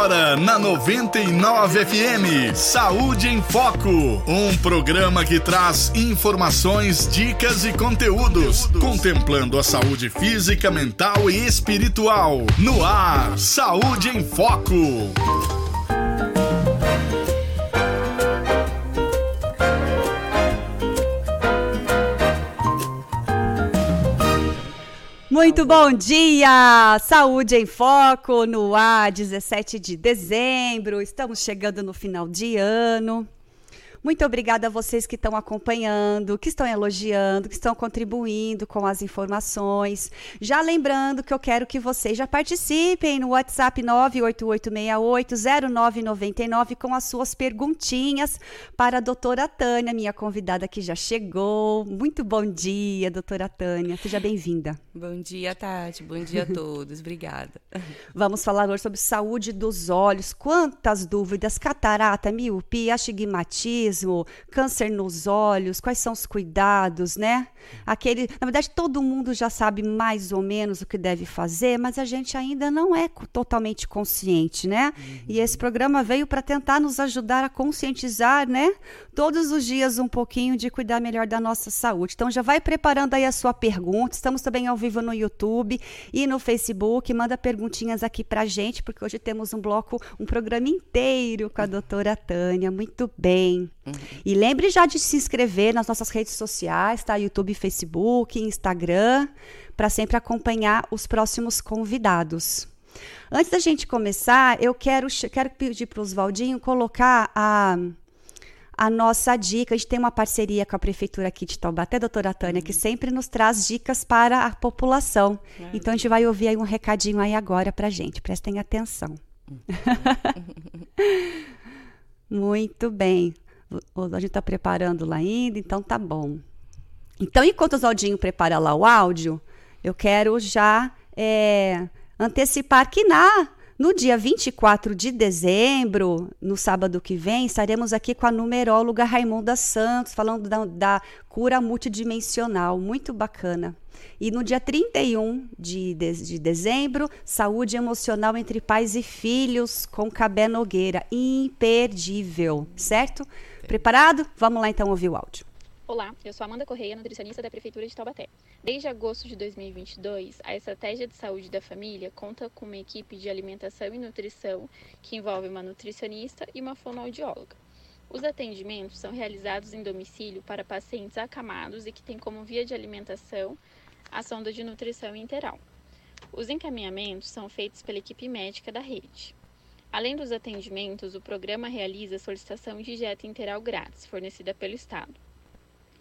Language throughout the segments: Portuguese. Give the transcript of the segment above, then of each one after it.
Agora na 99 FM, Saúde em Foco, um programa que traz informações, dicas e conteúdos, contemplando a saúde física, mental e espiritual. No ar, Saúde em Foco. Muito bom dia! Saúde em Foco no ar, 17 de dezembro. Estamos chegando no final de ano. Muito obrigada a vocês que estão acompanhando, que estão elogiando, que estão contribuindo com as informações. Já lembrando que eu quero que vocês já participem no WhatsApp 988680999 com as suas perguntinhas para a doutora Tânia, minha convidada que já chegou. Muito bom dia, doutora Tânia. Seja bem-vinda. Bom dia, Tati. Bom dia a todos. Obrigada. Vamos falar hoje sobre saúde dos olhos. Quantas dúvidas? Catarata, miopia, astigmatismo câncer nos olhos, quais são os cuidados, né? Aquele, na verdade, todo mundo já sabe mais ou menos o que deve fazer, mas a gente ainda não é totalmente consciente, né? Uhum. E esse programa veio para tentar nos ajudar a conscientizar, né? Todos os dias um pouquinho de cuidar melhor da nossa saúde. Então já vai preparando aí a sua pergunta. Estamos também ao vivo no YouTube e no Facebook. Manda perguntinhas aqui pra gente, porque hoje temos um bloco, um programa inteiro com a doutora Tânia. Muito bem. Uhum. E lembre já de se inscrever nas nossas redes sociais, tá? YouTube, Facebook, Instagram, para sempre acompanhar os próximos convidados. Antes da gente começar, eu quero, quero pedir para o Oswaldinho colocar a, a nossa dica. A gente tem uma parceria com a prefeitura aqui de Taubaté, doutora Tânia, que sempre nos traz dicas para a população. Então a gente vai ouvir aí um recadinho aí agora para gente. Prestem atenção. Muito bem a gente está preparando lá ainda, então tá bom. Então, enquanto o Zaldinho prepara lá o áudio, eu quero já é, antecipar que na no dia 24 de dezembro, no sábado que vem, estaremos aqui com a numeróloga Raimunda Santos, falando da, da cura multidimensional, muito bacana. E no dia 31 de, de, de dezembro, saúde emocional entre pais e filhos, com Cabé Nogueira, imperdível, certo? Preparado? Vamos lá então ouvir o áudio. Olá, eu sou Amanda Correia, nutricionista da Prefeitura de Taubaté. Desde agosto de 2022, a Estratégia de Saúde da Família conta com uma equipe de alimentação e nutrição que envolve uma nutricionista e uma fonoaudióloga. Os atendimentos são realizados em domicílio para pacientes acamados e que têm como via de alimentação a sonda de nutrição interal. Os encaminhamentos são feitos pela equipe médica da rede. Além dos atendimentos, o programa realiza solicitação de dieta integral grátis, fornecida pelo Estado.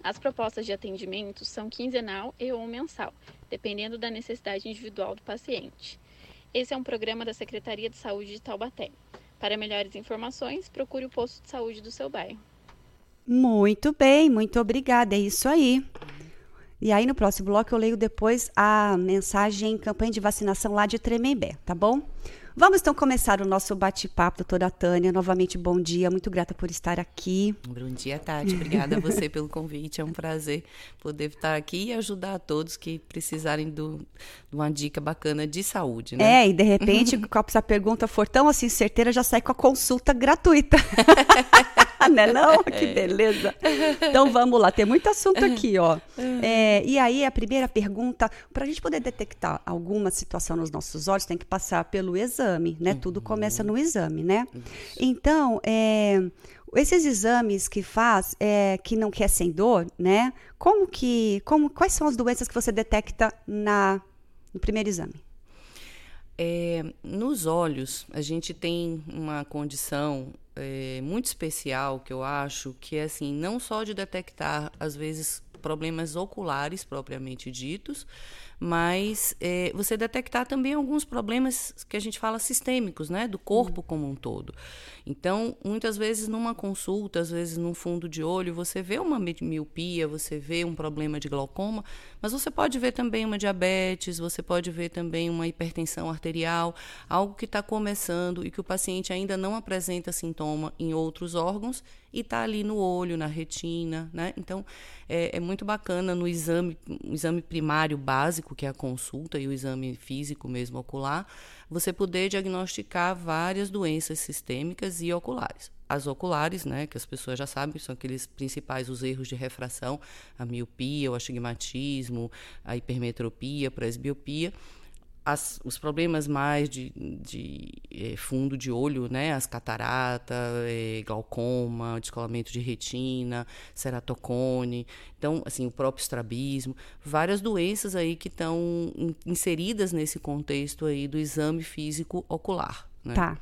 As propostas de atendimento são quinzenal e ou mensal, dependendo da necessidade individual do paciente. Esse é um programa da Secretaria de Saúde de Taubaté. Para melhores informações, procure o posto de saúde do seu bairro. Muito bem, muito obrigada. É isso aí. E aí, no próximo bloco, eu leio depois a mensagem campanha de vacinação lá de Tremembé, tá bom? Vamos então começar o nosso bate-papo, doutora Tânia. Novamente, bom dia, muito grata por estar aqui. Bom dia, Tati. Obrigada a você pelo convite. É um prazer poder estar aqui e ajudar a todos que precisarem do, de uma dica bacana de saúde. Né? É, e de repente, se essa pergunta for tão assim certeira, já sai com a consulta gratuita. né não? Que é. beleza. Então vamos lá, tem muito assunto aqui, ó. É, e aí a primeira pergunta, para a gente poder detectar alguma situação nos nossos olhos, tem que passar pelo exame, né? Tudo uhum. começa no exame, né? Então, é, esses exames que faz, é, que não quer sem dor, né? Como que, como, quais são as doenças que você detecta na, no primeiro exame? É, nos olhos, a gente tem uma condição é, muito especial que eu acho, que é assim, não só de detectar, às vezes, problemas oculares propriamente ditos, mas é, você detectar também alguns problemas que a gente fala sistêmicos, né, do corpo como um todo. Então, muitas vezes numa consulta, às vezes num fundo de olho, você vê uma miopia, você vê um problema de glaucoma, Mas você pode ver também uma diabetes, você pode ver também uma hipertensão arterial, algo que está começando e que o paciente ainda não apresenta sintoma em outros órgãos e está ali no olho, na retina, né? Então é, é, muito bacana no exame, o exame primário básico, que é a consulta, e o exame físico mesmo ocular, você poder diagnosticar várias doenças sistêmicas e oculares. As oculares, né, que as pessoas já sabem, são aqueles principais os erros de refração, a miopia, o astigmatismo, a hipermetropia, a presbiopia as, os problemas mais de, de é, fundo de olho, né, as catarata, é, glaucoma, descolamento de retina, ceratocone, então, assim, o próprio estrabismo, várias doenças aí que estão inseridas nesse contexto aí do exame físico ocular. Né? Tá.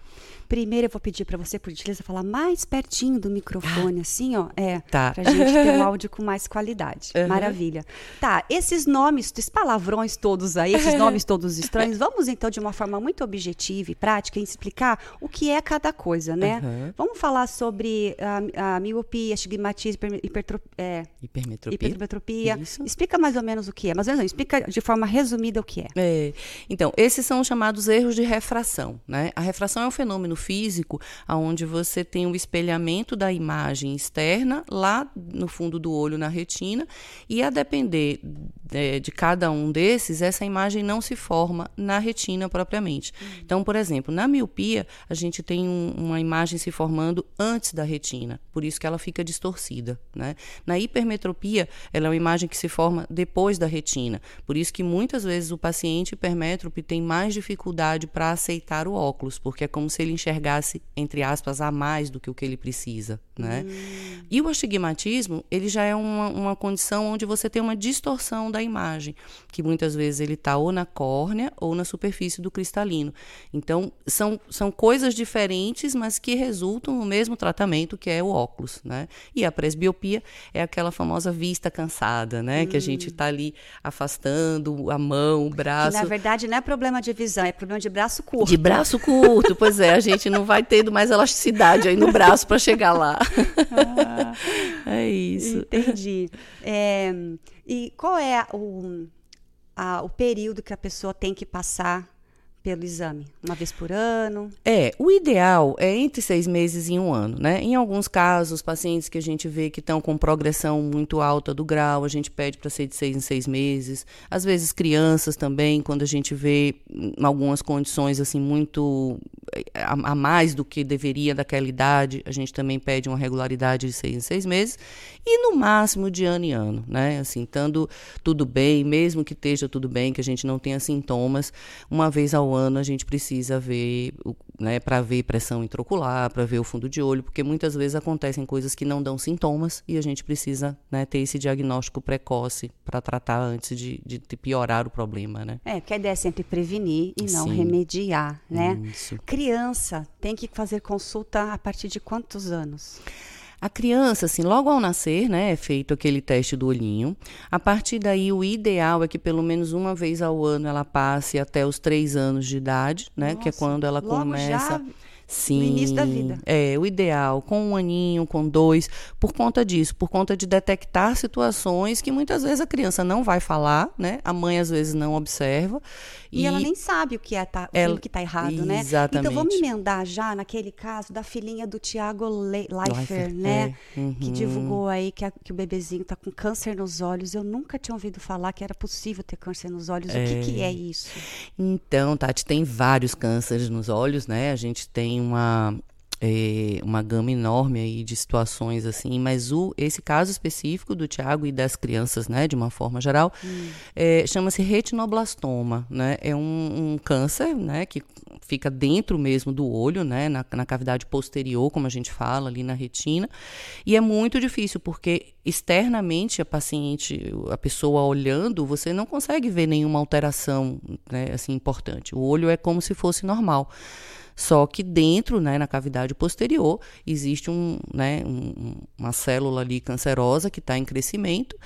Primeiro eu vou pedir para você, por gentileza, falar mais pertinho do microfone, ah, assim, ó. É, tá. pra gente ter um áudio com mais qualidade. Uhum. Maravilha. Tá, esses nomes, esses palavrões todos aí, esses nomes todos estranhos, vamos então, de uma forma muito objetiva e prática, explicar o que é cada coisa, né? Uhum. Vamos falar sobre a, a miopia, estigmatismo, hipertro, é, hipermetropia. hipermetropia. Explica mais ou menos o que é, mas não, explica de forma resumida o que é. é. Então, esses são os chamados erros de refração, né? A refração é um fenômeno físico, onde você tem o espelhamento da imagem externa lá no fundo do olho, na retina, e a depender é, de cada um desses, essa imagem não se forma na retina propriamente. Uhum. Então, por exemplo, na miopia, a gente tem um, uma imagem se formando antes da retina, por isso que ela fica distorcida. Né? Na hipermetropia, ela é uma imagem que se forma depois da retina, por isso que muitas vezes o paciente hipermétrope tem mais dificuldade para aceitar o óculos, porque é como se ele enxergasse, entre aspas, a mais do que o que ele precisa. Né? Hum. E o astigmatismo, ele já é uma, uma condição onde você tem uma distorção da imagem, que muitas vezes ele está ou na córnea ou na superfície do cristalino. Então, são, são coisas diferentes, mas que resultam no mesmo tratamento que é o óculos. Né? E a presbiopia é aquela famosa vista cansada, né? Hum. Que a gente está ali afastando a mão, o braço. Que, na verdade, não é problema de visão, é problema de braço curto. De braço curto, pois é, a gente não vai tendo mais elasticidade aí no braço para chegar lá. Ah, é isso. Entendi. É, e qual é o, a, o período que a pessoa tem que passar pelo exame? Uma vez por ano? É, o ideal é entre seis meses e um ano, né? Em alguns casos, pacientes que a gente vê que estão com progressão muito alta do grau, a gente pede para ser de seis em seis meses. Às vezes, crianças também, quando a gente vê algumas condições assim muito a, a mais do que deveria daquela idade, a gente também pede uma regularidade de seis em seis meses. E no máximo de ano em ano, né? Assim, estando tudo bem, mesmo que esteja tudo bem, que a gente não tenha sintomas, uma vez ao ano a gente precisa ver, né, para ver pressão intraocular, para ver o fundo de olho, porque muitas vezes acontecem coisas que não dão sintomas e a gente precisa né, ter esse diagnóstico precoce para tratar antes de, de, piorar o problema, né? É, porque a ideia é sempre prevenir e não Sim. remediar, né? Isso. Criança tem que fazer consulta a partir de quantos anos? A criança, assim, logo ao nascer, né, é feito aquele teste do olhinho. A partir daí, o ideal é que pelo menos uma vez ao ano ela passe até os três anos de idade, né, Nossa, que é quando ela começa. Já Sim, no início da vida. É, o ideal, com um aninho, com dois, por conta disso, por conta de detectar situações que muitas vezes a criança não vai falar, né? A mãe às vezes não observa. E, e ela nem sabe o que é tá, ela, o que está errado, exatamente. né? Exatamente. Então vamos emendar já naquele caso da filhinha do Tiago Leifert, né? É. Uhum. Que divulgou aí que, a, que o bebezinho está com câncer nos olhos. Eu nunca tinha ouvido falar que era possível ter câncer nos olhos. É. O que, que é isso? Então, Tati, tem vários cânceres nos olhos, né? A gente tem uma é, uma gama enorme aí de situações assim, mas o, esse caso específico do Tiago e das crianças, né, de uma forma geral, hum. é, chama-se retinoblastoma, né, é um, um, câncer, né, que fica dentro mesmo do olho, né, na, na cavidade posterior, como a gente fala ali na retina, e é muito difícil porque externamente a paciente, a pessoa olhando, você não consegue ver nenhuma alteração, né, assim importante. O olho é como se fosse normal. Só que dentro, né, na cavidade posterior, existe um, né, um, uma célula ali cancerosa que está em crescimento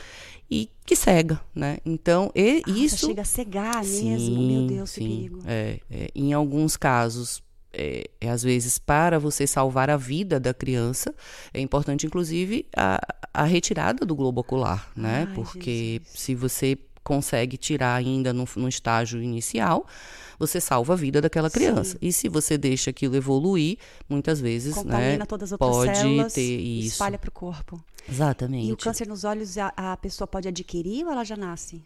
e que cega, né? Então, e, ah, isso chega a cegar sim, mesmo, meu Deus, sim, que perigo. É, é, em alguns casos é, é, às vezes para você salvar a vida da criança é importante inclusive a, a retirada do globo ocular né Ai, porque Jesus. se você consegue tirar ainda no, no estágio inicial, você salva a vida daquela criança. Sim. E se você deixa aquilo evoluir, muitas vezes, Contamina né, todas as outras pode células, ter isso. espalha para o corpo. Exatamente. E o câncer nos olhos a, a, pessoa pode adquirir ou ela já nasce?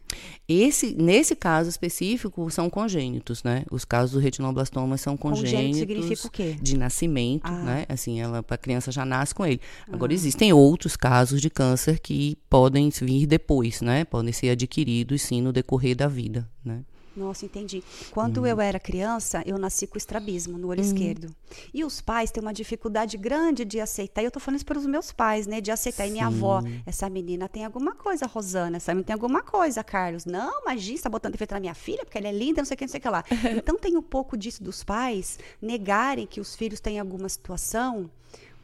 Esse, nesse caso específico, são congênitos, né? Os casos do retinoblastomas são congênitos. Congênito significa o quê? De nascimento, ah. né? Assim, ela, a criança já nasce com ele. Agora, ah. existem outros casos de câncer que podem vir depois, né? Podem ser adquiridos, sim, no decorrer da vida, né? Nossa, entendi. Quando uhum. eu era criança, eu nasci com estrabismo no olho uhum. esquerdo. E os pais têm uma dificuldade grande de aceitar. E eu tô falando isso para os meus pais, né? De aceitar. Sim. E minha avó, essa menina tem alguma coisa, Rosana. Essa menina tem alguma coisa, Carlos. Não, imagina, está botando defeito na minha filha, porque ela é linda, não sei o que, não sei o que lá. então tem um pouco disso dos pais negarem que os filhos têm alguma situação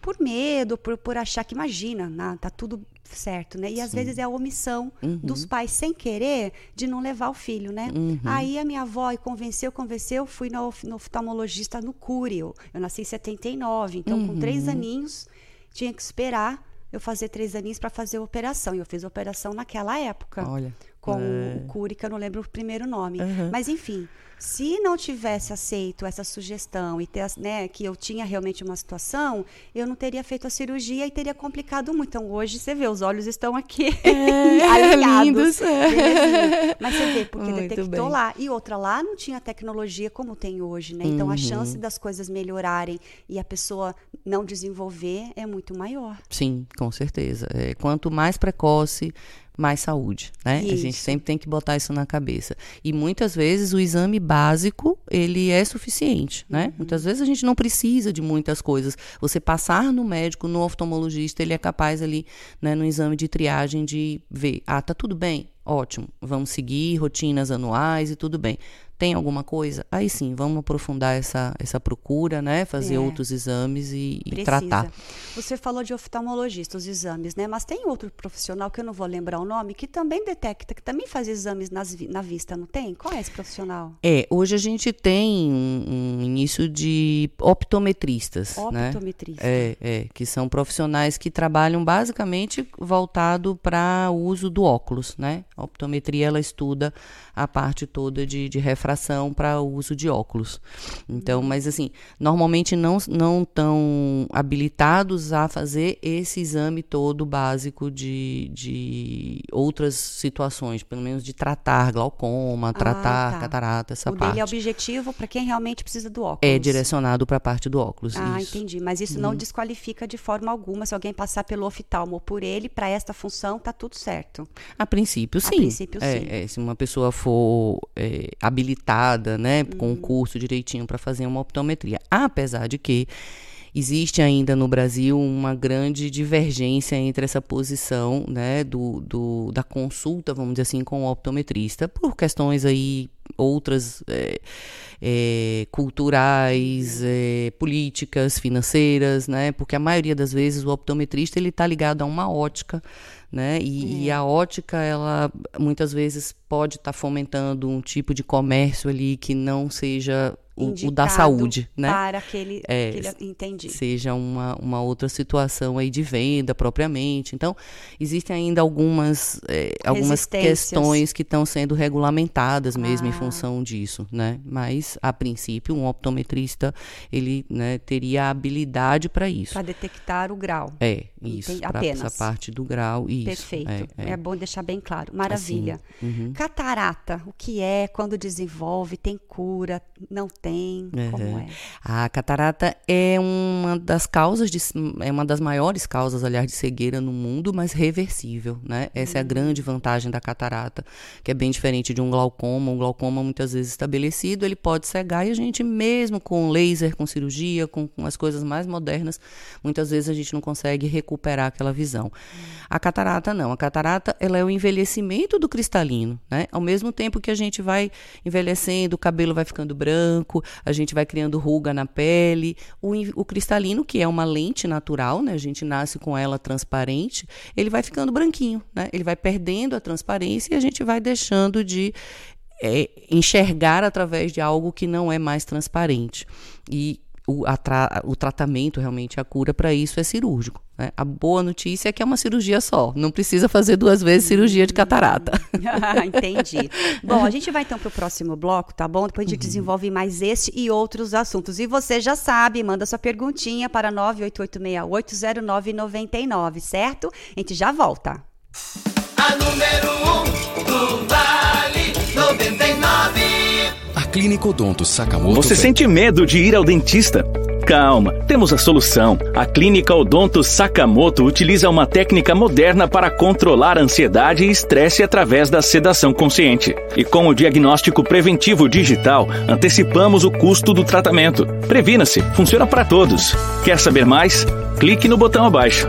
por medo, por, por achar que imagina, né, tá tudo certo, né? E Sim. às vezes é a omissão uhum. dos pais sem querer de não levar o filho, né? Uhum. Aí a minha avó convenceu, convenceu, fui no, no oftalmologista no Cúrio. Eu nasci em 79, então uhum. com três uhum. aninhos tinha que esperar eu fazer três aninhos para fazer a operação. E eu fiz a operação naquela época. Olha. Com é. o Curi, que eu não lembro o primeiro nome. Mas enfim, se não tivesse aceito essa sugestão e ter, né, que eu tinha realmente uma situação, eu não teria feito a cirurgia e teria complicado muito. Então hoje você vê, os olhos estão aqui é, alinhados. É. Mas você vê, porque muito detectou bem. lá. E outra, lá não tinha tecnologia como tem hoje, né? Então uhum. a chance das coisas melhorarem e a pessoa não desenvolver é muito maior. Sim, com certeza. É, quanto mais precoce, mais saúde, né? Isso. A gente sempre tem que botar isso na cabeça. E muitas vezes o exame básico, ele é suficiente, né? Uhum. Muitas vezes a gente não precisa de muitas coisas. Você passar no médico, no oftalmologista, ele é capaz ali, né, no exame de triagem de ver, ah, tá tudo bem? Ótimo, vamos seguir rotinas anuais e tudo bem tem alguma coisa, aí sim, vamos aprofundar essa, essa procura, né? Fazer é. outros exames e, e, tratar. Você falou de oftalmologista, os exames, né? Mas tem outro profissional que eu não vou lembrar o nome, que também detecta, que também faz exames nas, na vista, não tem? Qual é esse profissional? É, hoje a gente tem um, um início de optometristas. Optometristas. Né? É, é, que são profissionais que trabalham basicamente voltado para o uso do óculos, né? A optometria, ela estuda a parte toda de, de refração para o uso de óculos. Então, mas assim, normalmente não não tão habilitados a fazer esse exame todo básico de, de outras situações, pelo menos de tratar glaucoma, ah, tratar tá. catarata, essa o parte. O dele é objetivo para quem realmente precisa do óculos. É direcionado para a parte do óculos. Ah, isso. entendi. Mas isso hum. não uhum. desqualifica de forma alguma se alguém passar pelo oftalmo por ele para esta função, tá tudo certo. A princípio, sim. A princípio, é, sim. É, se uma pessoa for é, habilitada, né, com um uhum. curso direitinho para fazer uma optometria. Apesar de que existe ainda no Brasil uma grande divergência entre essa posição né, do, do, da consulta, vamos dizer assim, com o optometrista, por questões aí outras é, é, culturais, é, políticas, financeiras, né? Porque a maioria das vezes o optometrista ele está ligado a uma ótica né? E, é. e, a ótica, ela muitas vezes pode estar tá fomentando um tipo de comércio ali que não seja o, o da saúde, né? Para aquele, é, aquele, entendi. Seja uma, uma outra situação aí de venda propriamente. Então, existem ainda algumas, é, algumas questões que estão sendo regulamentadas mesmo ah. em função disso, né? Mas, a princípio, um optometrista, ele né, teria habilidade para isso. Para detectar o grau. É, isso. Para essa parte do grau, isso. Perfeito. É, é. é, bom deixar bem claro. Maravilha. Assim, uhum. Catarata, o que é, quando desenvolve, tem cura, não tem, uhum. como é? A catarata é uma das causas, de, é uma das maiores causas, aliás, de cegueira no mundo, mas reversível, né? Essa uhum. é a hum. grande vantagem da catarata, que é bem diferente de um glaucoma. Um glaucoma, muitas vezes estabelecido, ele pode cegar e a gente, mesmo com laser, com cirurgia, com, com as coisas mais modernas, muitas vezes a gente não consegue recuperar aquela visão. Uhum. A catarata não. A catarata ela é o envelhecimento do cristalino, né? Ao mesmo tempo que a gente vai envelhecendo, o cabelo vai ficando branco, a gente vai criando ruga na pele. O, o cristalino, que é uma lente natural, né? A gente nasce com ela transparente, ele vai ficando branquinho, né? Ele vai perdendo a transparência e a gente vai deixando de é, enxergar através de algo que não é mais transparente. E o, tra o tratamento, realmente, a cura para isso é cirúrgico. Né? A boa notícia é que é uma cirurgia só, não precisa fazer duas vezes cirurgia de catarata. Entendi. Bom, a gente vai então para o próximo bloco, tá bom? Depois a gente uhum. desenvolve mais este e outros assuntos. E você já sabe, manda sua perguntinha para 988680999, certo? A gente já volta. A número 1 um do Vale 99. A Clínica Odonto Sakamoto. Você sente medo de ir ao dentista? Calma, temos a solução. A Clínica Odonto Sakamoto utiliza uma técnica moderna para controlar ansiedade e estresse através da sedação consciente. E com o diagnóstico preventivo digital, antecipamos o custo do tratamento. Previna-se, funciona para todos. Quer saber mais? Clique no botão abaixo.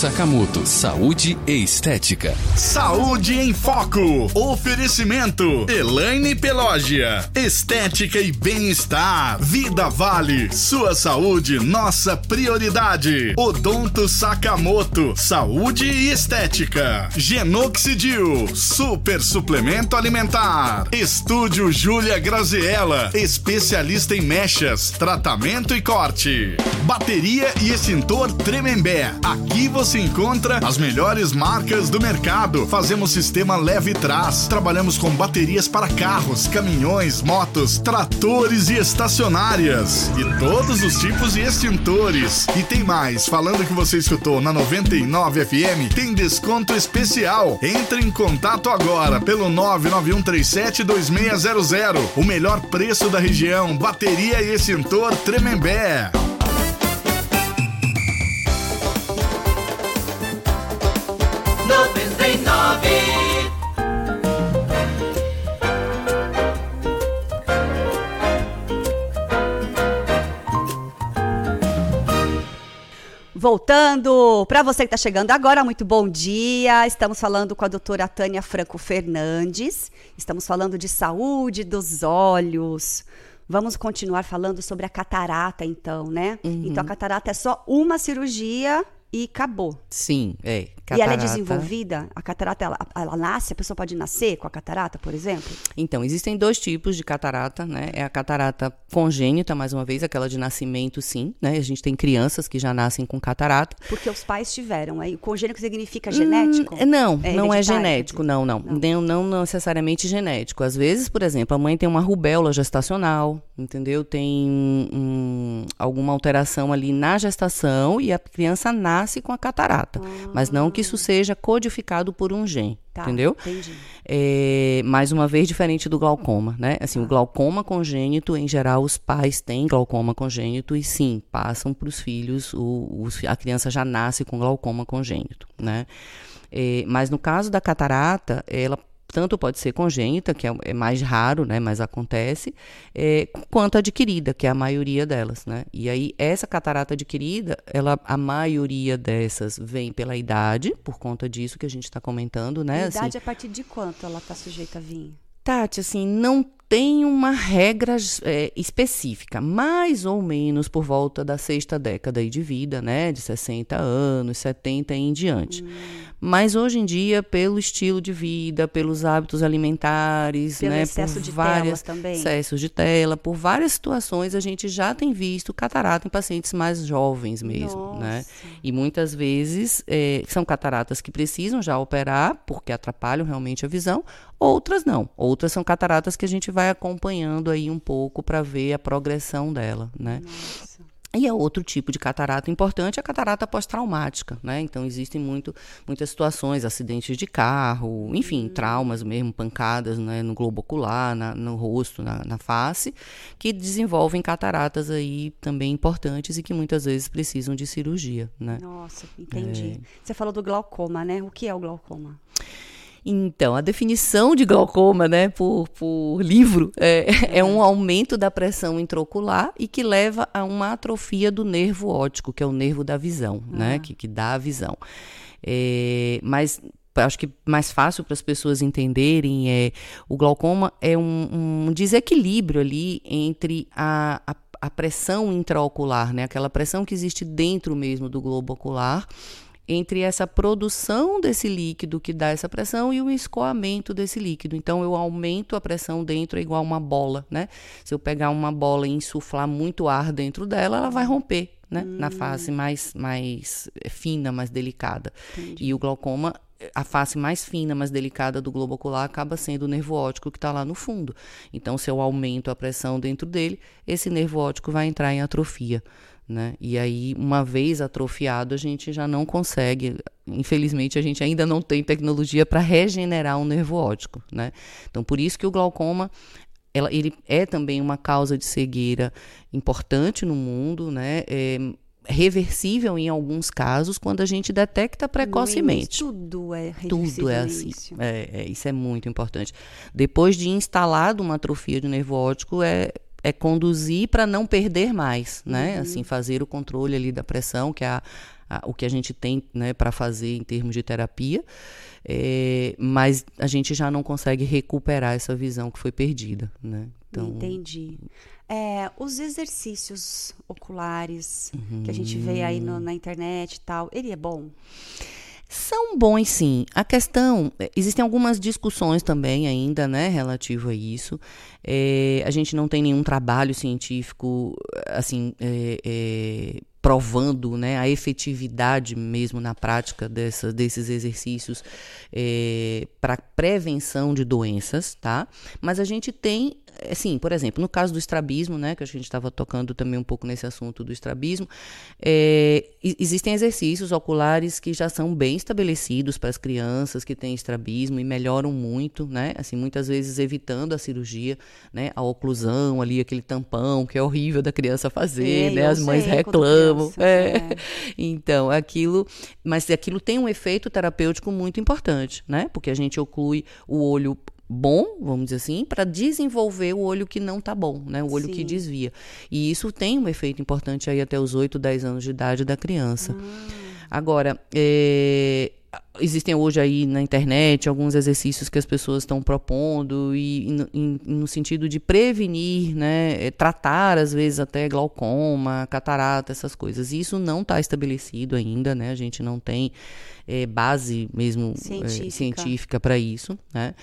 Sakamoto, saúde e estética. Saúde em foco. Oferecimento. Elaine Pelógia. Estética e bem-estar. Vida Vale. Sua saúde, nossa prioridade. Odonto Sakamoto. Saúde e estética. Genoxidil. Super suplemento alimentar. Estúdio Júlia Graziella. Especialista em mechas, tratamento e corte. Bateria e extintor Tremembé. Aqui você você encontra as melhores marcas do mercado. Fazemos sistema leve trás. Trabalhamos com baterias para carros, caminhões, motos, tratores e estacionárias. E todos os tipos de extintores. E tem mais, falando que você escutou na 99 FM, tem desconto especial. Entre em contato agora pelo 991372600. O melhor preço da região. Bateria e extintor Tremembé. Voltando, para você que está chegando agora, muito bom dia. Estamos falando com a doutora Tânia Franco Fernandes. Estamos falando de saúde dos olhos. Vamos continuar falando sobre a catarata, então, né? Uhum. Então, a catarata é só uma cirurgia e acabou. Sim, é. Catarata. E ela é desenvolvida? A catarata, ela, ela, nasce? A pessoa pode nascer com a catarata, por exemplo? Então, existem dois tipos de catarata, né? É a catarata congênita, mais uma vez, aquela de nascimento, sim, né? A gente tem crianças que já nascem com catarata. Porque os pais tiveram. Aí, o congênito significa genético? Hum, não, é não é genético, não, não, não. Não, necessariamente genético. Às vezes, por exemplo, a mãe tem uma rubéola gestacional, entendeu? Tem um, alguma alteração ali na gestação e a criança nasce com a catarata. Ah. Mas não que que isso seja codificado por um gene. Tá, entendeu? Entendi. É, mais uma vez, diferente do glaucoma, né? Assim, tá. o glaucoma congênito, em geral, os pais têm glaucoma congênito e sim, passam para os filhos, o, a criança já nasce com glaucoma congênito, né? É, mas no caso da catarata, ela tanto pode ser congênita, que é, é mais raro, né, mas acontece, é, quanto adquirida, que é a maioria delas, né? E aí essa catarata adquirida, ela, a maioria dessas vem pela idade, por conta disso que a gente está comentando, né? A idade assim, a partir de quanto ela está sujeita a vir? Tati, assim, não tem uma regra é, específica, mais ou menos por volta da sexta década de vida, né? De 60 anos, 70 e em diante. Hum. Mas hoje em dia, pelo estilo de vida, pelos hábitos alimentares, pelo né? Excesso por de várias tela também. excessos de tela, por várias situações, a gente já tem visto catarata em pacientes mais jovens mesmo, né? Nossa. né? E muitas vezes é, são cataratas que precisam já operar, porque atrapalham realmente a visão, outras não. Outras são cataratas que a gente vai vai acompanhando aí um pouco para ver a progressão dela, né? Nossa. E é outro tipo de catarata importante, a catarata pós-traumática, né? Então existem muito, muitas situações, acidentes de carro, enfim, uhum. traumas mesmo, pancadas né, no globo ocular, na, no rosto, na, na, face, que desenvolvem cataratas aí também importantes e que muitas vezes precisam de cirurgia, né? Nossa, entendi. É... Você falou do glaucoma, né? O que é o glaucoma? Então, a definição de glaucoma, né, por, por livro, é, é um aumento da pressão intraocular e que leva a uma atrofia do nervo óptico, que é o nervo da visão, né, que, que dá a visão. É, mas acho que mais fácil para as pessoas entenderem é o glaucoma é um, um desequilíbrio ali entre a, a, a pressão intraocular, né, aquela pressão que existe dentro mesmo do globo ocular entre essa produção desse líquido que dá essa pressão e o escoamento desse líquido. Então eu aumento a pressão dentro é igual uma bola, né? Se eu pegar uma bola e insuflar muito ar dentro dela, ela vai romper, né? Hum. Na face mais mais fina, mais delicada. Entendi. E o glaucoma a face mais fina, mais delicada do globo ocular acaba sendo o nervo óptico que está lá no fundo. Então, se eu aumento a pressão dentro dele, esse nervo óptico vai entrar em atrofia. Né? E aí, uma vez atrofiado, a gente já não consegue. Infelizmente, a gente ainda não tem tecnologia para regenerar um nervo óptico. Né? Então, por isso que o glaucoma ela, ele é também uma causa de cegueira importante no mundo, né? É, reversível em alguns casos quando a gente detecta precocemente. tudo é reversível. Tudo é assim. É, é, isso é muito importante. Depois de instalado uma atrofia de nervo óptico, é, é conduzir para não perder mais, né? Uhum. Assim, fazer o controle ali da pressão, que é a, a, o que a gente tem né, para fazer em termos de terapia. É, mas a gente já não consegue recuperar essa visão que foi perdida, né? Então, Entendi. É, os exercícios oculares uhum. que a gente vê aí no, na internet e tal, ele é bom? São bons, sim. A questão, é, existem algumas discussões também ainda, né, relativo a isso. É, a gente não tem nenhum trabalho científico, assim, é, é, provando né, a efetividade mesmo na prática dessa, desses exercícios é, para prevenção de doenças, tá? Mas a gente tem assim, por exemplo, no caso do estrabismo, né, que a gente estava tocando também um pouco nesse assunto do estrabismo, é, existem exercícios oculares que já são bem estabelecidos para as crianças que têm estrabismo e melhoram muito, né, assim, muitas vezes evitando a cirurgia, né, a oclusão ali, aquele tampão que é horrível da criança fazer, é, né, as mães reclamam, criança, é. é. então, aquilo, mas aquilo tem um efeito terapêutico muito importante, né, porque a gente oclui o olho bom, vamos dizer assim, para desenvolver o olho que não está bom, né? O olho Sim. que desvia. E isso tem um efeito importante aí até os 8, 10 anos de idade da criança. Hum. Agora, é, existem hoje aí na internet alguns exercícios que as pessoas estão propondo e, e, no sentido de prevenir, né, é, tratar às vezes até glaucoma, catarata, essas coisas. E isso não está estabelecido ainda, né? A gente não tem é, base mesmo científica, é, científica para isso, né?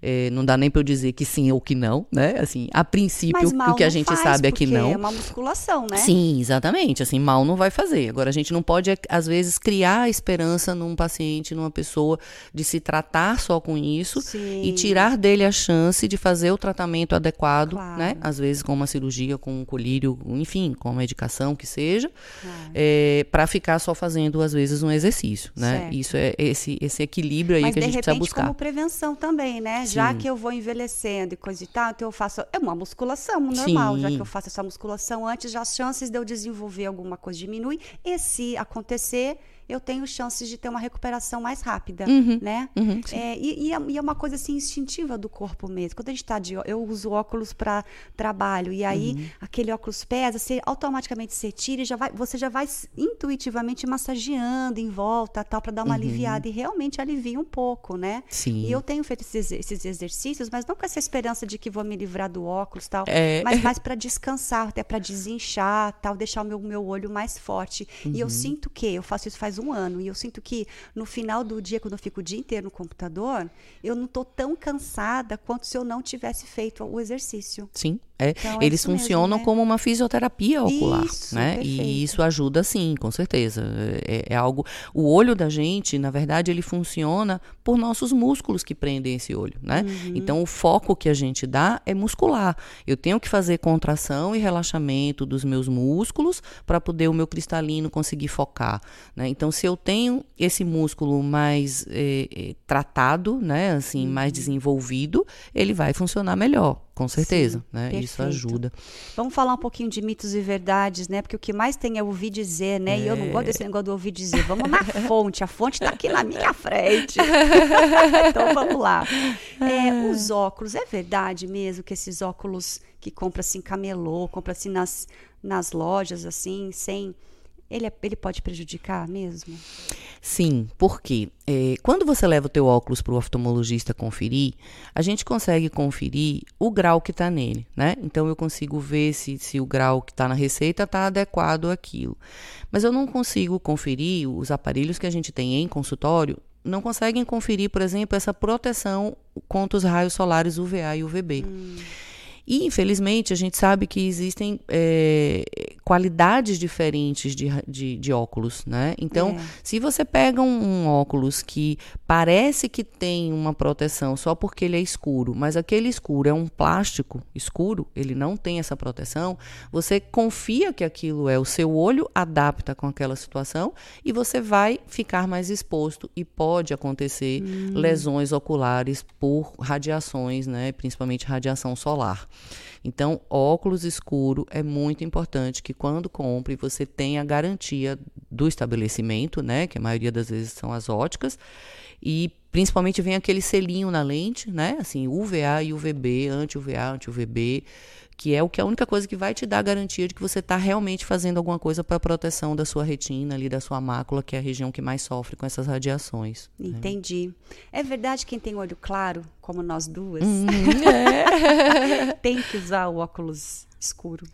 É, não dá nem para eu dizer que sim ou que não, né? Assim, a princípio, o que a gente sabe é que não. É uma musculação, né? Sim, exatamente. Assim, mal não vai fazer. Agora, a gente não pode, às vezes, criar esperança num paciente, numa pessoa, de se tratar só com isso sim. e tirar dele a chance de fazer o tratamento adequado, claro. né? Às vezes com uma cirurgia, com um colírio, enfim, com uma medicação que seja, claro. é, para ficar só fazendo, às vezes, um exercício, né? Certo. Isso é esse, esse equilíbrio aí Mas, que a gente repente, precisa buscar. como prevenção também, né? Sim. Já que eu vou envelhecendo e coisa e tal, então eu faço. É uma musculação normal, Sim. já que eu faço essa musculação antes, já as chances de eu desenvolver alguma coisa diminuem. E se acontecer eu tenho chances de ter uma recuperação mais rápida, uhum, né? Uhum, é, e, e, é, e, é, uma coisa assim instintiva do corpo mesmo. Quando a gente está de, eu uso óculos para trabalho e aí uhum. aquele óculos pesa, você automaticamente você tira e já vai, você já vai intuitivamente massageando em volta, tal, para dar uma uhum. aliviada e realmente alivia um pouco, né? Sim. E eu tenho feito esses, esses exercícios, mas não com essa esperança de que vou me livrar do óculos, tal, é... mas mais para descansar, até para desinchar, tal, deixar o meu meu olho mais forte. E eu uhum. sinto que eu faço isso faz um ano. E eu sinto que no final do dia, quando eu fico o dia inteiro no computador, eu não estou tão cansada quanto se eu não tivesse feito o exercício. Sim. É, então, é eles funcionam mesmo, né? como uma fisioterapia ocular, isso, né? Perfeito. E isso ajuda sim, com certeza. É, é, algo. O olho da gente, na verdade, ele funciona por nossos músculos que prendem esse olho, né? Uhum. Então o foco que a gente dá é muscular. Eu tenho que fazer contração e relaxamento dos meus músculos para poder o meu cristalino conseguir focar, né? Então se eu tenho esse músculo mais é, é tratado, né? Assim, uhum. mais desenvolvido, ele vai funcionar melhor. Com certeza, Sim, né? Perfeito. Isso ajuda. Vamos falar um pouquinho de mitos e verdades, né? Porque o que mais tem é ouvir dizer, né? É. E eu não gosto desse negócio do ouvir dizer. Vamos na fonte, a fonte está aqui na minha frente. então vamos lá. É, ah. os óculos, é verdade mesmo que esses óculos que compra assim camelô, compra assim nas, nas lojas assim, sem ele, é, ele pode prejudicar mesmo? Sim, porque é, quando você leva o teu óculos para o oftalmologista conferir, a gente consegue conferir o grau que está nele, né? Então eu consigo ver se, se o grau que está na receita está adequado àquilo. Mas eu não consigo conferir os aparelhos que a gente tem em consultório não conseguem conferir, por exemplo, essa proteção contra os raios solares UVA e UVB. Hum. E, infelizmente, a gente sabe que existem é, qualidades diferentes de, de, de, óculos, né? Então, é. se você pega um, um, óculos que parece que tem uma proteção só porque ele é escuro, mas aquele escuro é um plástico escuro, ele não tem essa proteção, você confia que aquilo é, o seu olho adapta com aquela situação e você vai ficar mais exposto e pode acontecer hum. lesões oculares por radiações, né? Principalmente radiação solar. Então, óculos escuro é muito importante que quando compre você tenha a garantia do estabelecimento, né, que a maioria das vezes são as óticas, e principalmente vem aquele selinho na lente, né, assim, UVA e UVB, anti-UVA, anti-UVB, que é o que é a única coisa que vai te dar a garantia de que você está realmente fazendo alguma coisa para a proteção da sua retina ali, da sua mácula, que é a região que mais sofre com essas radiações. Né? Entendi. Né? É verdade que quem tem olho claro, como nós duas, hum, é. tem que usar o óculos escuro.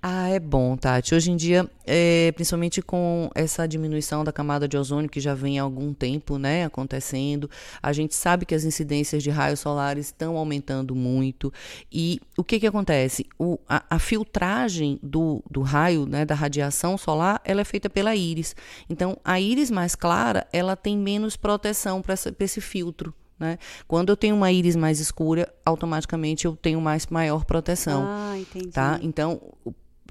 Ah, é bom, Tati. Hoje em dia, é, principalmente com essa diminuição da camada de ozônio que já vem há algum tempo, né, acontecendo, a gente sabe que as incidências de raios solares estão aumentando muito. E o que que acontece? O, a, a filtragem do, do raio, né, da radiação solar, ela é feita pela íris. Então, a íris mais clara, ela tem menos proteção para esse filtro. Né? Quando eu tenho uma íris mais escura, automaticamente eu tenho mais maior proteção. Ah, entendi. Tá? Então,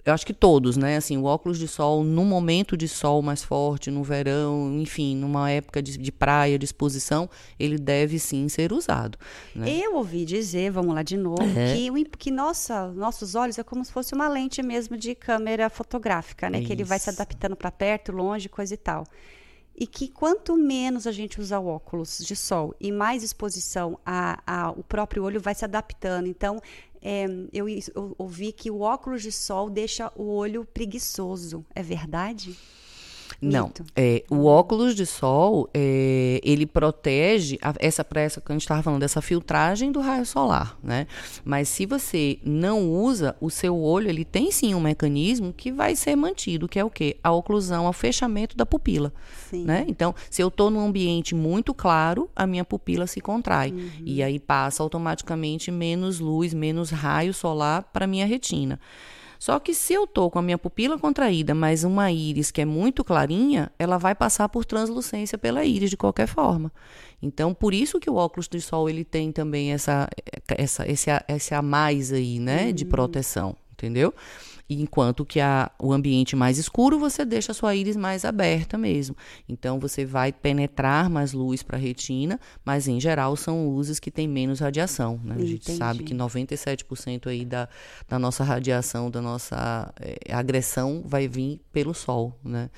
eu acho que todos, né? Assim, o óculos de sol, no momento de sol mais forte, no verão, enfim, numa época de, de praia, de exposição, ele deve sim ser usado. Né? Eu ouvi dizer, vamos lá de novo, é. que, que nossa, nossos olhos é como se fosse uma lente mesmo de câmera fotográfica, né? É que ele vai se adaptando para perto, longe, coisa e tal e que quanto menos a gente usar óculos de sol e mais exposição a, a o próprio olho vai se adaptando. Então, é, eu, eu ouvi que o óculos de sol deixa o olho preguiçoso. É verdade? Não. É, o óculos de sol, é, ele protege a, essa pressa que a gente estava falando, dessa filtragem do raio solar, né? Mas se você não usa, o seu olho, ele tem sim um mecanismo que vai ser mantido, que é o quê? A oclusão, o fechamento da pupila, sim. né? Então, se eu estou num ambiente muito claro, a minha pupila se contrai. Uhum. E aí passa automaticamente menos luz, menos raio solar para minha retina. Só que se eu tô com a minha pupila contraída, mas uma íris que é muito clarinha, ela vai passar por translucência pela íris de qualquer forma. Então, por isso que o óculos de sol ele tem também essa essa esse esse a mais aí, né, de hum. proteção, entendeu? Enquanto que a, o ambiente mais escuro você deixa a sua íris mais aberta mesmo. Então você vai penetrar mais luz para a retina, mas em geral são luzes que têm menos radiação. Né? A gente sabe que 97% aí da, da nossa radiação, da nossa é, agressão vai vir pelo sol, né?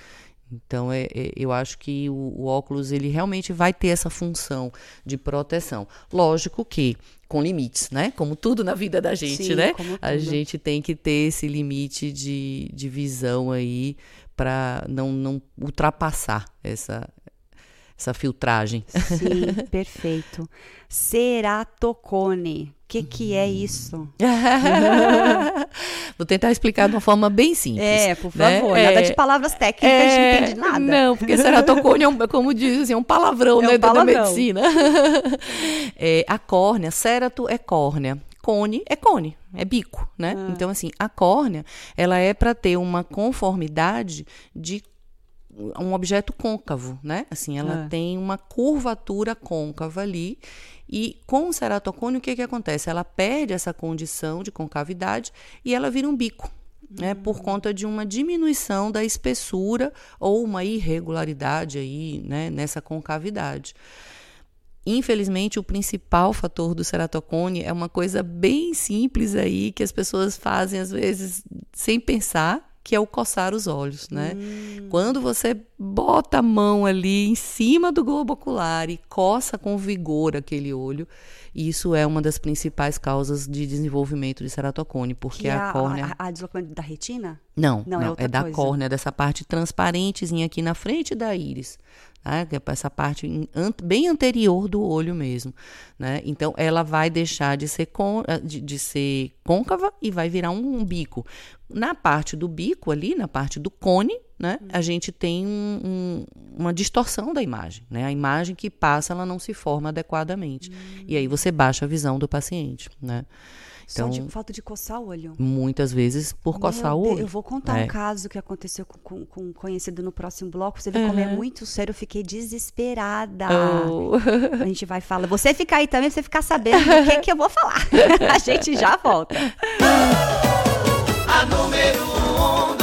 Então, é, é, eu acho que o, o, óculos ele realmente vai ter essa função de proteção. Lógico que com limites, né? Como tudo na vida da gente, Sim, né? A gente tem que ter esse limite de, de visão aí para não, não ultrapassar essa, essa filtragem. Sim, perfeito. Ceratocone. O que, que é isso? Vou tentar explicar de uma forma bem simples. É, por né? favor. Né? Nada de palavras técnicas, é, a gente não entende nada. Não, porque ceratocone é, um, como diz assim, é um palavrão, é né, um palavrão. da medicina. É, a córnea, cerato é córnea. Cone é cone, é bico, né? Ah. Então, assim, a córnea, ela é para ter uma conformidade de um objeto côncavo, né? Assim, ela é. tem uma curvatura côncava ali. E com o ceratocone, o que, que acontece? Ela perde essa condição de concavidade e ela vira um bico. Né, por hum. conta de uma diminuição da espessura ou uma irregularidade aí, né, nessa concavidade. Infelizmente, o principal fator do ceratocone é uma coisa bem simples aí que as pessoas fazem às vezes sem pensar, que é o coçar os olhos, né? Hum. Quando você bota a mão ali em cima do globo ocular e coça com vigor aquele olho, isso é uma das principais causas de desenvolvimento de ceratocone, porque que a, a córnea. A, a deslocamento da retina? Não, Não, não, é é, da córnea, dessa parte transparentezinha aqui na frente da íris. Né? é Essa parte bem anterior do olho mesmo. Né? Então, ela vai deixar de ser, con- eh, de, de ser côncava e vai virar um, um bico. Na parte do bico ali, na parte do cone, né? a gente tem um- um- uma distorção da imagem. Né? A imagem que passa, ela não se forma adequadamente. E aí você baixa a visão do paciente. Né? Só de Então, falta de coçar o olho. muitas vezes por coçar Meu o Deus, olho. Eu vou contar É. um caso que aconteceu com, com- com um conhecido no próximo bloco. Você vê como é Uhum. muito sério. Eu fiquei desesperada. Oh. A gente vai falar. Você ficar aí também, você ficar sabendo o que, que eu vou falar. A gente já volta. A número um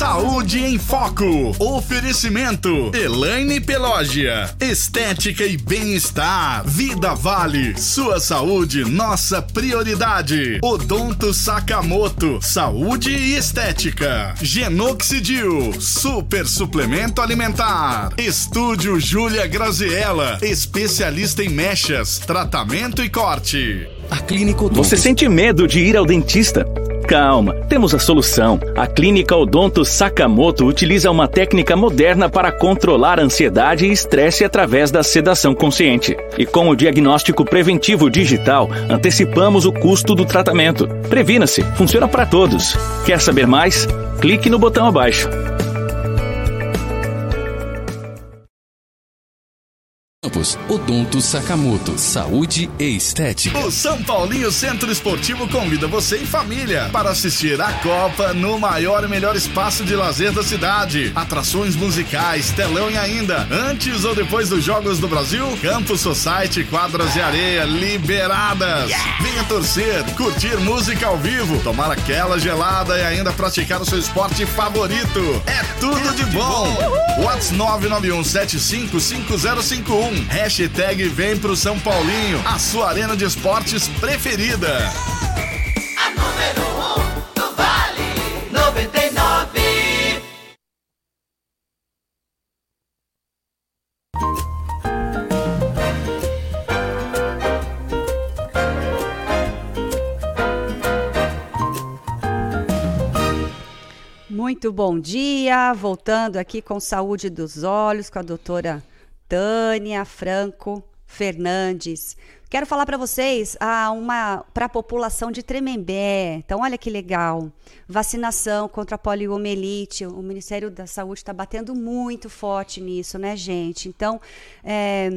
Saúde em Foco. Oferecimento. Elaine Pelógia. Estética e bem-estar. Vida Vale. Sua saúde, nossa prioridade. Odonto Sakamoto. Saúde e estética. Genoxidil. Super suplemento alimentar. Estúdio Júlia Graziella. Especialista em mechas, tratamento e corte. A Clínica Odonto. Você sente medo de ir ao dentista? Calma, temos a solução. A Clínica Odonto Sakamoto utiliza uma técnica moderna para controlar ansiedade e estresse através da sedação consciente. E com o diagnóstico preventivo digital, antecipamos o custo do tratamento. Previna-se, funciona para todos. Quer saber mais? Clique no botão abaixo. Campos, Odonto Sakamoto, Saúde e Estética. O São Paulinho Centro Esportivo convida você e família para assistir a Copa no maior e melhor espaço de lazer da cidade. Atrações musicais, telão e ainda, antes ou depois dos Jogos do Brasil, Campo Society, quadras de areia liberadas. Venha torcer, curtir música ao vivo, tomar aquela gelada e ainda praticar o seu esporte favorito. É tudo de bom. Whats 991755051. Hashtag vem pro São Paulinho, a sua arena de esportes preferida. A número um do Vale 99 Muito bom dia. Voltando aqui com Saúde dos Olhos, com a doutora Tânia Franco Fernandes. Quero falar para vocês ah, uma para a população de Tremembé. Então, olha que legal. Vacinação contra a poliomielite. O Ministério da Saúde está batendo muito forte nisso, né, gente? Então, é,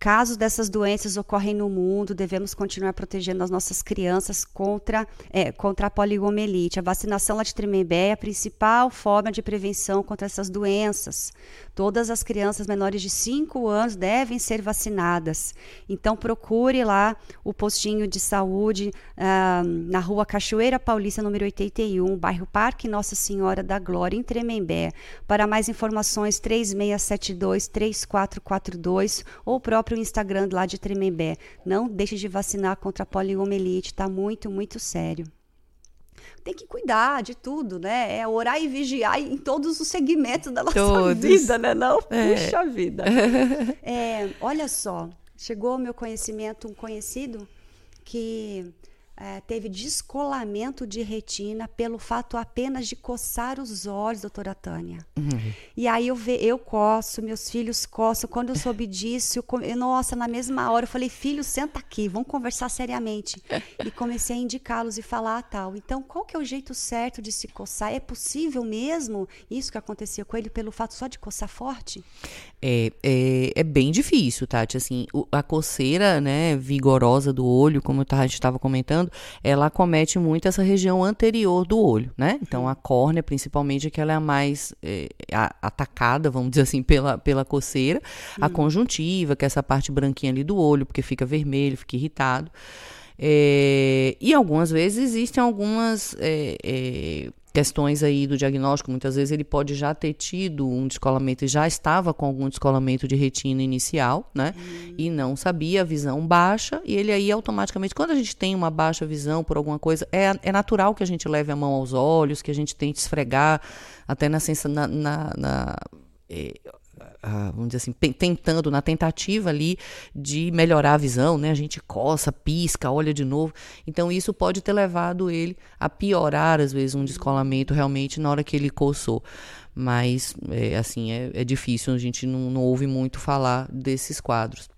casos dessas doenças ocorrem no mundo, devemos continuar protegendo as nossas crianças contra, é, contra a poliomielite. A vacinação lá de Tremembé é a principal forma de prevenção contra essas doenças. Todas as crianças menores de 5 anos devem ser vacinadas. Então, procure lá o postinho de saúde ah, na rua Cachoeira Paulista, número 81, bairro Parque Nossa Senhora da Glória, em Tremembé. Para mais informações, 3672-3442 ou o próprio Instagram lá de Tremembé. Não deixe de vacinar contra a poliomielite, está muito, muito sério tem que cuidar de tudo, né? É orar e vigiar em todos os segmentos da nossa Todos. vida, né? Não? É. Puxa vida. É, olha só, chegou ao meu conhecimento um conhecido que é, teve descolamento de retina pelo fato apenas de coçar os olhos, doutora Tânia. E aí eu, ve, eu coço, meus filhos coçam. Quando eu soube disso, eu, come- nossa, na mesma hora eu falei, filho, senta aqui, vamos conversar seriamente. E comecei a indicá-los e falar tal. Então, qual que é o jeito certo de se coçar? É possível mesmo isso que acontecia com ele pelo fato só de coçar forte? É, é, é bem difícil, Tati. Assim, a coceira, né, vigorosa do olho, como a gente estava comentando, ela acomete muito essa região anterior do olho, né? Então, a córnea, principalmente, que ela é a mais é, a- atacada, vamos dizer assim, pela, pela coceira. A conjuntiva, que é essa parte branquinha ali do olho, porque fica vermelho, fica irritado. É, e algumas vezes existem algumas é, é, questões aí do diagnóstico. Muitas vezes ele pode já ter tido um descolamento e já estava com algum descolamento de retina inicial, né? E não sabia a visão baixa. E ele aí automaticamente, quando a gente tem uma baixa visão por alguma coisa, é, é natural que a gente leve a mão aos olhos, que a gente tente esfregar até na sensação. Na, na, na, é, ah, vamos dizer assim, tentando, na tentativa ali de melhorar a visão, né? A gente coça, pisca, olha de novo. Então, isso pode ter levado ele a piorar, às vezes, um descolamento realmente na hora que ele coçou. Mas, é, assim, é, é difícil, a gente não, não ouve muito falar desses quadros.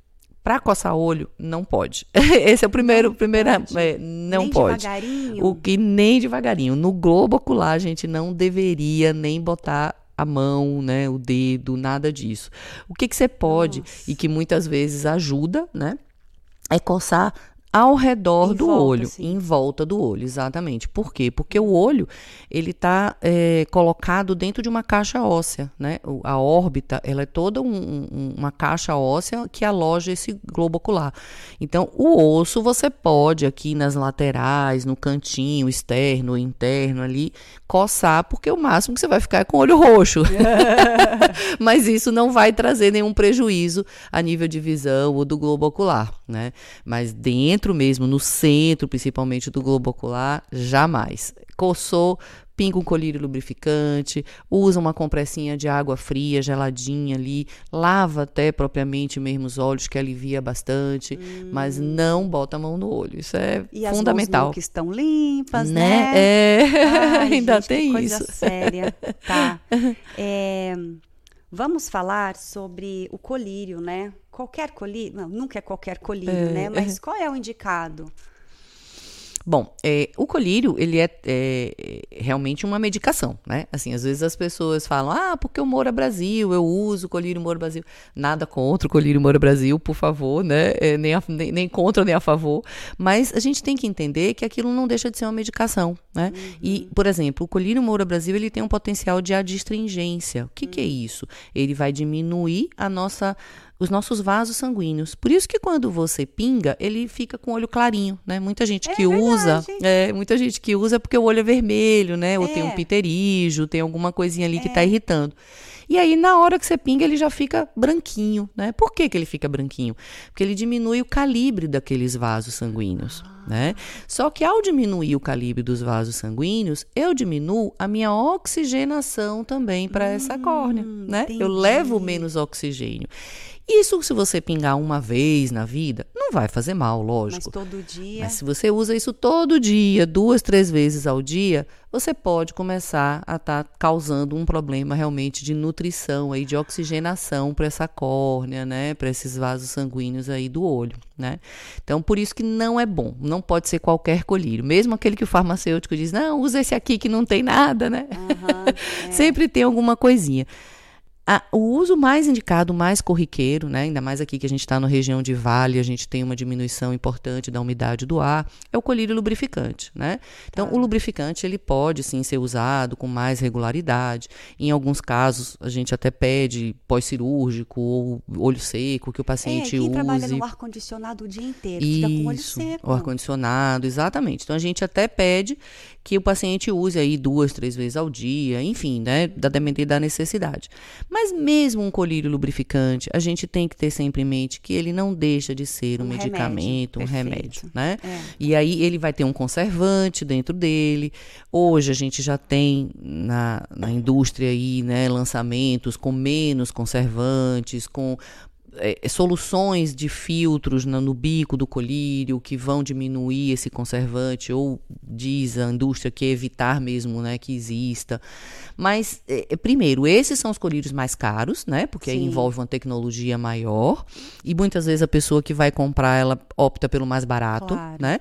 Para coçar olho, não pode. Esse é o primeiro, primeira, pode. é, não Nem pode. devagarinho? O que nem devagarinho. No globo ocular, a gente não deveria nem botar a mão, né, o dedo, nada disso. O que que você pode Nossa. e que muitas vezes ajuda, né, é coçar ao redor Em do volta, olho, assim. em volta do olho, exatamente. Por quê? Porque o olho ele está colocado dentro de uma caixa óssea, né? A órbita ela é toda um- um- uma caixa óssea que aloja esse globo ocular. Então, o osso você pode aqui nas laterais, no cantinho externo, interno ali, coçar, porque o máximo que você vai ficar é com o olho roxo. Mas isso não vai trazer nenhum prejuízo a nível de visão ou do globo ocular, né? Mas dentro mesmo, no centro, principalmente do globo ocular, jamais. Coçou, pinga um colírio lubrificante, usa uma compressinha de água fria, geladinha ali, lava até propriamente mesmo os olhos, que alivia bastante, mas não bota a mão no olho. Isso é E as fundamental. mãos que estão limpas, né? né? É, Ai, ainda gente, que tem coisa isso. séria. Tá. É, vamos falar sobre o colírio, né? Qualquer colírio, não, nunca é qualquer colírio, né? Mas qual é o indicado? Bom, é, o colírio, ele é, é, é realmente uma medicação, né? Assim, às vezes as pessoas falam, ah, porque o Moura Brasil, eu uso o colírio Moura Brasil. Nada contra o colírio Moura Brasil, por favor, né? É, nem, a- nem, nem contra, nem a favor. Mas a gente tem que entender que aquilo não deixa de ser uma medicação, né? E, por exemplo, o colírio Moura Brasil, ele tem um potencial de adstringência. O que, que é isso? Ele vai diminuir a nossa os nossos vasos sanguíneos. Por isso que quando você pinga, ele fica com o olho clarinho, né? Muita gente que usa, é, muita gente que usa porque o olho é vermelho, né? Ou tem um É. piterígio, tem alguma coisinha ali que tá irritando. E aí, na hora que você pinga, ele já fica branquinho, né? Por que, que ele fica branquinho? Porque ele diminui o calibre daqueles vasos sanguíneos, né? Só que ao diminuir o calibre dos vasos sanguíneos, eu diminuo a minha oxigenação também para essa córnea, né? Eu levo entendi. menos oxigênio. Isso, se você pingar uma vez na vida, não vai fazer mal, Mas lógico. todo dia. Mas se você usa isso todo dia, duas, três vezes ao dia, você pode começar a estar causando um problema realmente de nutrição aí, de oxigenação para essa córnea, né? Para esses vasos sanguíneos aí do olho, né? Então, por isso que não é bom. Não pode ser qualquer colírio. Mesmo aquele que o farmacêutico diz, não, usa esse aqui que não tem nada, né? Aham, é. Sempre tem alguma coisinha. Ah, o uso mais indicado, mais corriqueiro, né? ainda mais aqui que a gente está na região de vale, a gente tem uma diminuição importante da umidade do ar, é o colírio lubrificante. Né? Então, o lubrificante ele pode sim ser usado com mais regularidade. Em alguns casos, a gente até pede pós-cirúrgico ou olho seco que o É, paciente quem use. trabalha no ar-condicionado o dia inteiro, fica com o olho Isso, seco. o ar-condicionado, exatamente. Então a gente até pede que o paciente use aí duas, três vezes ao dia, enfim, né, da depender da necessidade. Mas mesmo um colírio lubrificante, a gente tem que ter sempre em mente que ele não deixa de ser um, Um remédio, medicamento, um perfeito. remédio, né? É. E aí ele vai ter um conservante dentro dele. Hoje a gente já tem na, na indústria aí, né, lançamentos com menos conservantes, com é, soluções de filtros na- no bico do colírio que vão diminuir esse conservante ou diz a indústria que evitar mesmo né, que exista. Mas, é, é, primeiro, esses são os colírios mais caros, né? Porque aí envolve uma tecnologia maior. E muitas vezes a pessoa que vai comprar, ela opta pelo mais barato, Claro, né?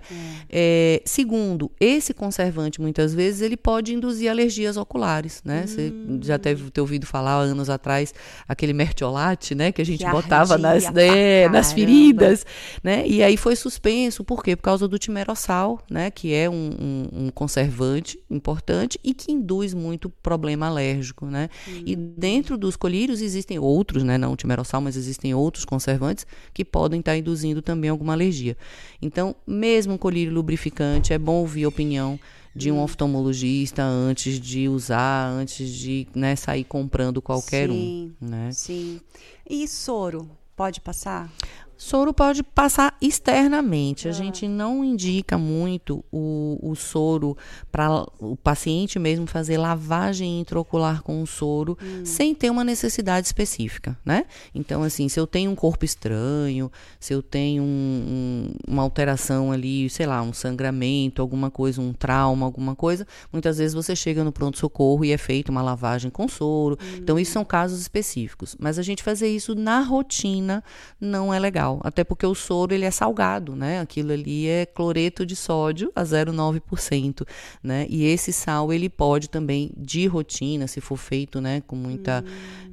É, segundo, esse conservante, muitas vezes, ele pode induzir alergias oculares, né? Você Hum. já deve ter ouvido falar anos atrás, aquele mertiolate, né? Que a gente Que botava nas, ardia né, nas feridas, né? E aí foi suspenso, por quê? Por causa do timerossal, né? Que é um, um- um conservante importante e que induz muito problema alérgico, né? E dentro dos colírios existem outros, né? Não o timerossal, mas existem outros conservantes que podem estar induzindo também alguma alergia. Então, mesmo um colírio lubrificante, é bom ouvir a opinião de um oftalmologista antes de usar, antes de né, sair comprando qualquer Sim, um, né? Sim. E soro, pode passar? Soro pode passar externamente. A gente não indica muito o, o soro para o paciente mesmo fazer lavagem intraocular com o soro sem ter uma necessidade específica, né? Então, assim, se eu tenho um corpo estranho, se eu tenho um- um- uma alteração ali, sei lá, um sangramento, alguma coisa, um trauma, alguma coisa, muitas vezes você chega no pronto-socorro e é feita uma lavagem com soro. Então, isso são casos específicos. Mas a gente fazer isso na rotina não é legal. Até porque o soro, ele é salgado, né? Aquilo ali é cloreto de sódio a 0,9%, né? E esse sal, ele pode também, de rotina, se for feito, né? Com muita...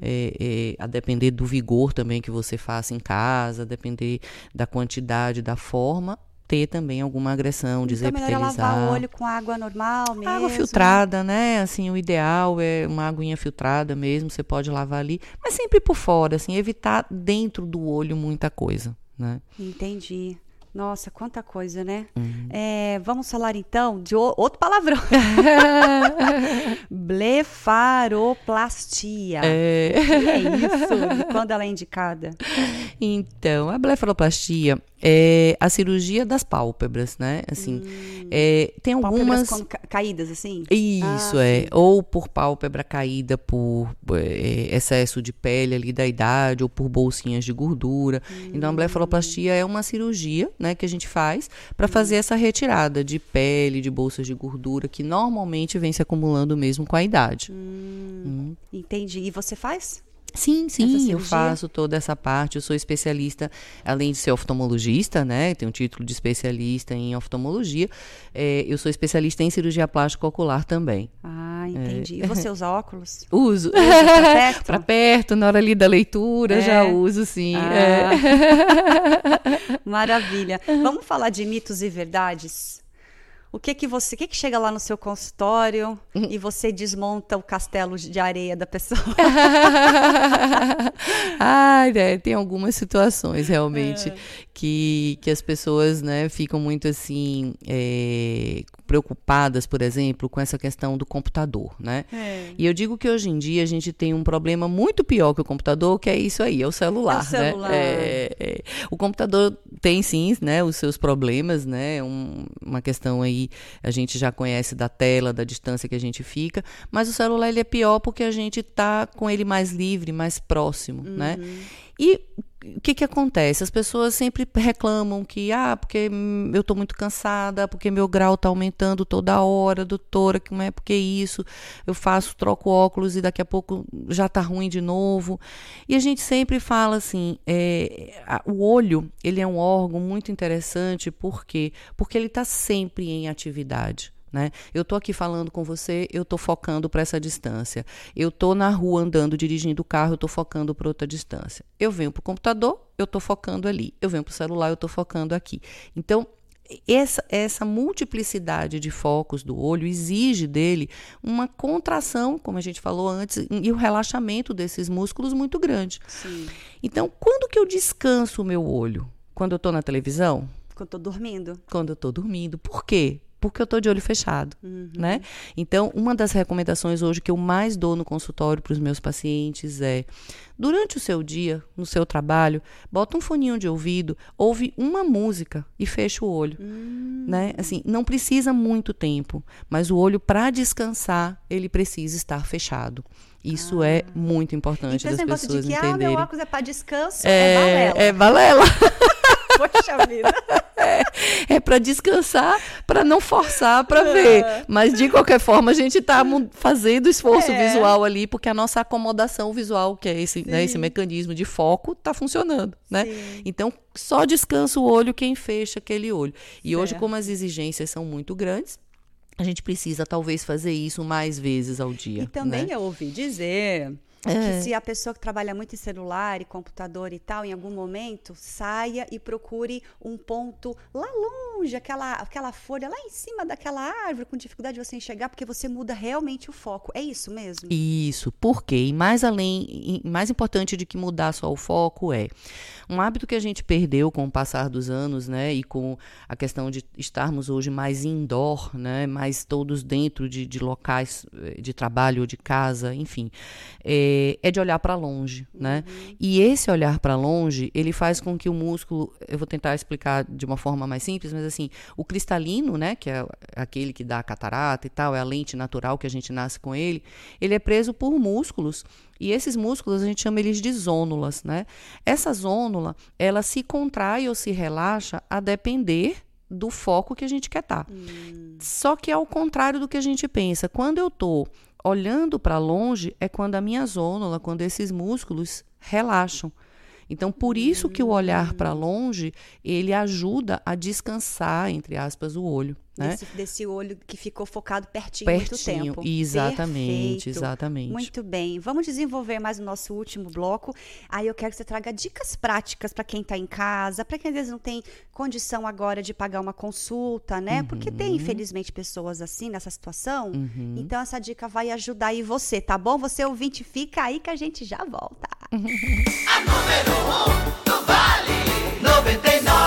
é, é, a depender do vigor também que você faça em casa, a depender da quantidade, da forma, ter também alguma agressão, Então é melhor desepitelizar. lavar o olho com água normal mesmo. Água filtrada, né? Assim, o ideal é uma aguinha filtrada mesmo, você pode lavar ali, mas sempre por fora, assim, evitar dentro do olho muita coisa, né? Entendi. Nossa, quanta coisa, né? Uhum. É, vamos falar então de outro palavrão. Blefaroplastia. É. O que é isso? E quando ela é indicada? Então, a blefaroplastia é a cirurgia das pálpebras, né? Assim, é, tem Hum. Pálpebras algumas caídas, assim? Isso Ah, é, sim. ou por pálpebra caída por eh, excesso de pele ali da idade, ou por bolsinhas de gordura. Então a blefaroplastia é uma cirurgia, né, que a gente faz para fazer essa retirada de pele, de bolsas de gordura que normalmente vem se acumulando mesmo com a idade. Hum. Entendi. E você faz? Sim, sim, eu faço toda essa parte. Eu sou especialista, além de ser oftalmologista, né? Tenho um título de especialista em oftalmologia. eh, eu sou especialista em cirurgia plástica ocular também. Ah, entendi. E você usa óculos? Uso. pra perto? Pra perto, na hora ali da leitura, já É. uso, sim. Ah. é. Maravilha. Vamos falar de mitos e verdades? O que que você, o que que chega lá no seu consultório e você desmonta o castelo de areia da pessoa? Ai, né, tem algumas situações É. que, que as pessoas né, ficam muito assim é, preocupadas, por exemplo, com essa questão do computador, né? E eu digo que hoje em dia a gente tem um problema muito pior que o computador, que é isso aí, é o celular. É o celular. Né? É, é. O computador tem sim, né, os seus problemas, né? Um- uma questão aí a gente já conhece da tela, da distância que a gente fica, mas o celular ele é pior porque a gente tá com ele mais livre, mais próximo, né? E o que que acontece? As pessoas sempre reclamam que, ah, porque eu tô muito cansada, porque meu grau tá aumentando toda hora, doutora, como é porque isso? Eu faço, troco óculos e daqui a pouco já tá ruim de novo. E a gente sempre fala assim, é, a- o olho, ele é um órgão muito interessante, por quê? Porque ele tá sempre em atividade. Né? Eu tô aqui falando com você, eu tô focando para essa distância. Eu tô na rua andando, dirigindo o carro, eu tô focando para outra distância. Eu venho pro computador, eu tô focando ali. Eu venho pro celular, eu tô focando aqui. Então, essa, essa multiplicidade de focos do olho exige dele uma contração, como a gente falou antes, e o relaxamento desses músculos muito grande. Então, quando que eu descanso o meu olho? Quando eu estou na televisão? Quando eu tô dormindo. quando eu estou dormindo. Por quê? Porque eu estou de olho fechado, né? Então, uma das recomendações hoje que eu mais dou no consultório para os meus pacientes é, durante o seu dia, no seu trabalho, bota um foninho de ouvido, ouve uma música e fecha o olho, né? Assim, não precisa muito tempo, mas o olho para descansar, ele precisa estar fechado. Isso é muito importante Então esse das negócio pessoas de que ah, meu entenderem. óculos é para descanso, é, é, balela. é balela. Poxa vida. É para descansar, para não forçar para ver. Mas de qualquer forma, a gente está fazendo esforço É. visual ali, porque a nossa acomodação visual, que é esse, né, esse mecanismo de foco, está funcionando, né? Então, só descansa o olho quem fecha aquele olho. E hoje, Certo. como as exigências são muito grandes, a gente precisa talvez fazer isso mais vezes ao dia. E também né? eu ouvi dizer É. que se a pessoa que trabalha muito em celular e computador e tal, em algum momento, saia e procure um ponto lá longe, aquela, aquela folha lá em cima daquela árvore, com dificuldade de você enxergar, porque você muda realmente o foco. É isso mesmo? Isso. Por quê? E mais além, e mais importante de que mudar só o foco é um hábito que a gente perdeu com o passar dos anos, né? E com a questão de estarmos hoje mais indoor, né? Mais todos dentro de, de locais eh, de trabalho ou de casa, enfim, é, é de olhar para longe, né? E esse olhar para longe, ele faz com que o músculo, eu vou tentar explicar de uma forma mais simples, mas assim, o cristalino, né? Que é aquele que dá a catarata e tal, é a lente natural que a gente nasce com ele, ele é preso por músculos e esses músculos a gente chama eles de zônulas, né? Essa zônula, ela se contrai ou se relaxa a depender do foco que a gente quer estar. Só que é ao contrário do que a gente pensa. Quando eu estou olhando para longe, é quando a minha zônula, quando esses músculos relaxam. Então, por isso que o olhar para longe, ele ajuda a descansar, entre aspas, o olho. Né? Desse, desse olho que ficou focado pertinho, Pertinho, muito tempo. exatamente, Perfeito. exatamente. Muito bem. Vamos desenvolver mais o nosso último bloco. Aí eu quero que você traga dicas práticas para quem está em casa, para quem às vezes não tem condição agora de pagar uma consulta, né? Porque tem, infelizmente, pessoas assim nessa situação. Então essa dica vai ajudar aí você, tá bom? Você ouvinte, fica aí que a gente já volta. A número 1 do Vale 99.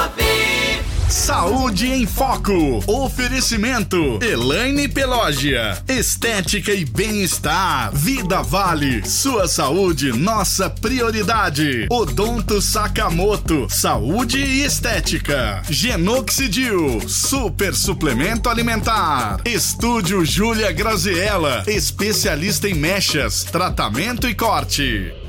Saúde em Foco. Oferecimento. Elaine Pelógia. Estética e bem-estar. Vida Vale. Sua saúde, nossa prioridade. Odonto Sakamoto. Saúde e estética. Genoxidil. Super suplemento alimentar. Estúdio Júlia Graziella. Especialista em mechas, tratamento e corte.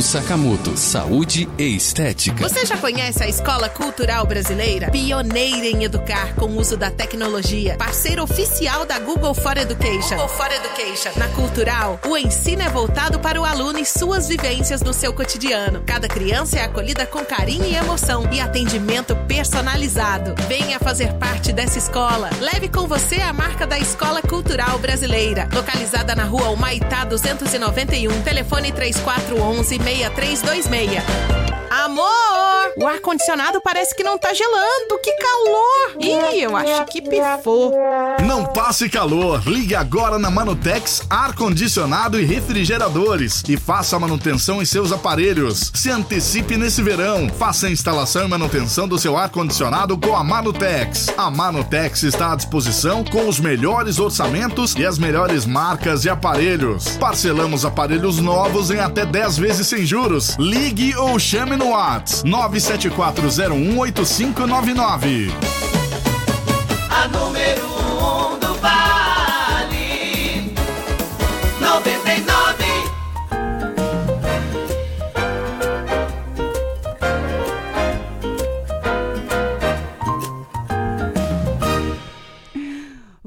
Do Sakamoto, Saúde e Estética. Você já conhece a Escola Cultural Brasileira? Pioneira em educar com o uso da tecnologia. Parceiro oficial da Google for Education. Google for Education. Na Cultural, o ensino é voltado para o aluno e suas vivências no seu cotidiano. Cada criança é acolhida com carinho e emoção e atendimento personalizado. Venha fazer parte dessa escola. Leve com você a marca da Escola Cultural Brasileira. Localizada na rua Humaitá 291. Telefone 3411 6326. Amor! O ar-condicionado parece que não tá gelando. Que calor! Ih, eu acho que pifou. Não passe calor. Ligue agora na Manutex Ar-Condicionado e Refrigeradores e faça a manutenção em seus aparelhos. Se antecipe nesse verão. Faça a instalação e manutenção do seu ar-condicionado com a Manutex. A Manutex está à disposição com os melhores orçamentos e as melhores marcas de aparelhos. Parcelamos aparelhos novos em até 10 vezes sem juros. Ligue ou chame no WhatsApp 974018599. A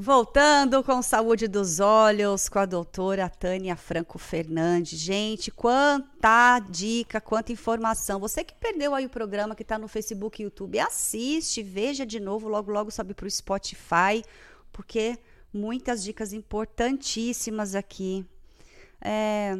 Voltando com saúde dos olhos com a doutora Tânia Franco Fernandes. Gente, quanta dica, quanta informação. Você que perdeu aí o programa que está no Facebook e YouTube, assiste, veja de novo, logo logo sobe para o Spotify, porque muitas dicas importantíssimas aqui. É,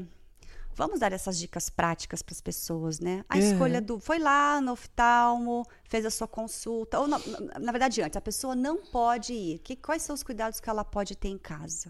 Vamos dar essas dicas práticas para as pessoas, né? A escolha do. Foi lá no oftalmo, fez a sua consulta. Ou, na, na- verdade, antes, a pessoa não pode ir. Que, quais são os cuidados que ela pode ter em casa?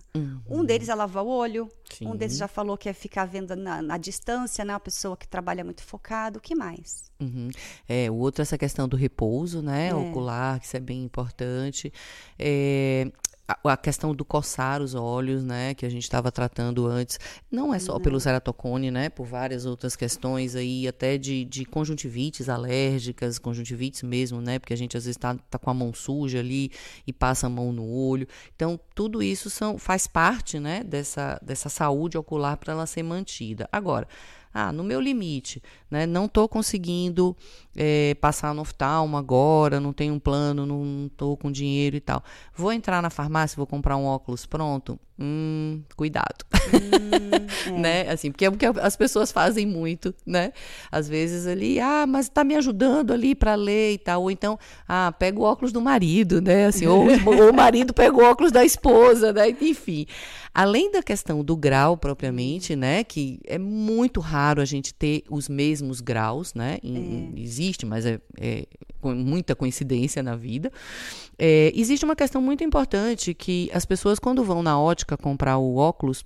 Um deles é lavar o olho. Um Sim. desses já falou que é ficar vendo na, na distância, né? Uma pessoa que trabalha muito focado. O que mais? Uhum. É, o outro é essa questão do repouso, né? É. Ocular, que isso é bem importante. É, a, questão do coçar os olhos, né? Que a gente estava tratando antes. Não é só pelo ceratocone, né? Por várias outras questões aí, até de, de conjuntivites alérgicas, conjuntivites mesmo, né? Porque a gente às vezes tá, tá com a mão suja ali e passa a mão no olho. Então, tudo isso são, faz parte, né? Dessa, dessa saúde ocular para ela ser mantida. Agora, Ah, no meu limite, né? Não estou conseguindo é, passar no oftalmo agora, não tenho um plano, não estou com dinheiro e tal. Vou entrar na farmácia, vou comprar um óculos pronto? Hum, cuidado. Hum, é. né? Assim, porque é o que as pessoas fazem muito, né? Às vezes ali, ah, mas está me ajudando ali para ler e tal. Ou então, ah, pega o óculos do marido, né? Assim, ou, ou o marido pega o óculos da esposa, né? Enfim. Além da questão do grau propriamente, né, que é muito raro a gente ter os mesmos graus, né? É. Existe, mas é, é com muita coincidência na vida. É, existe uma questão muito importante que as pessoas quando vão na ótica comprar o óculos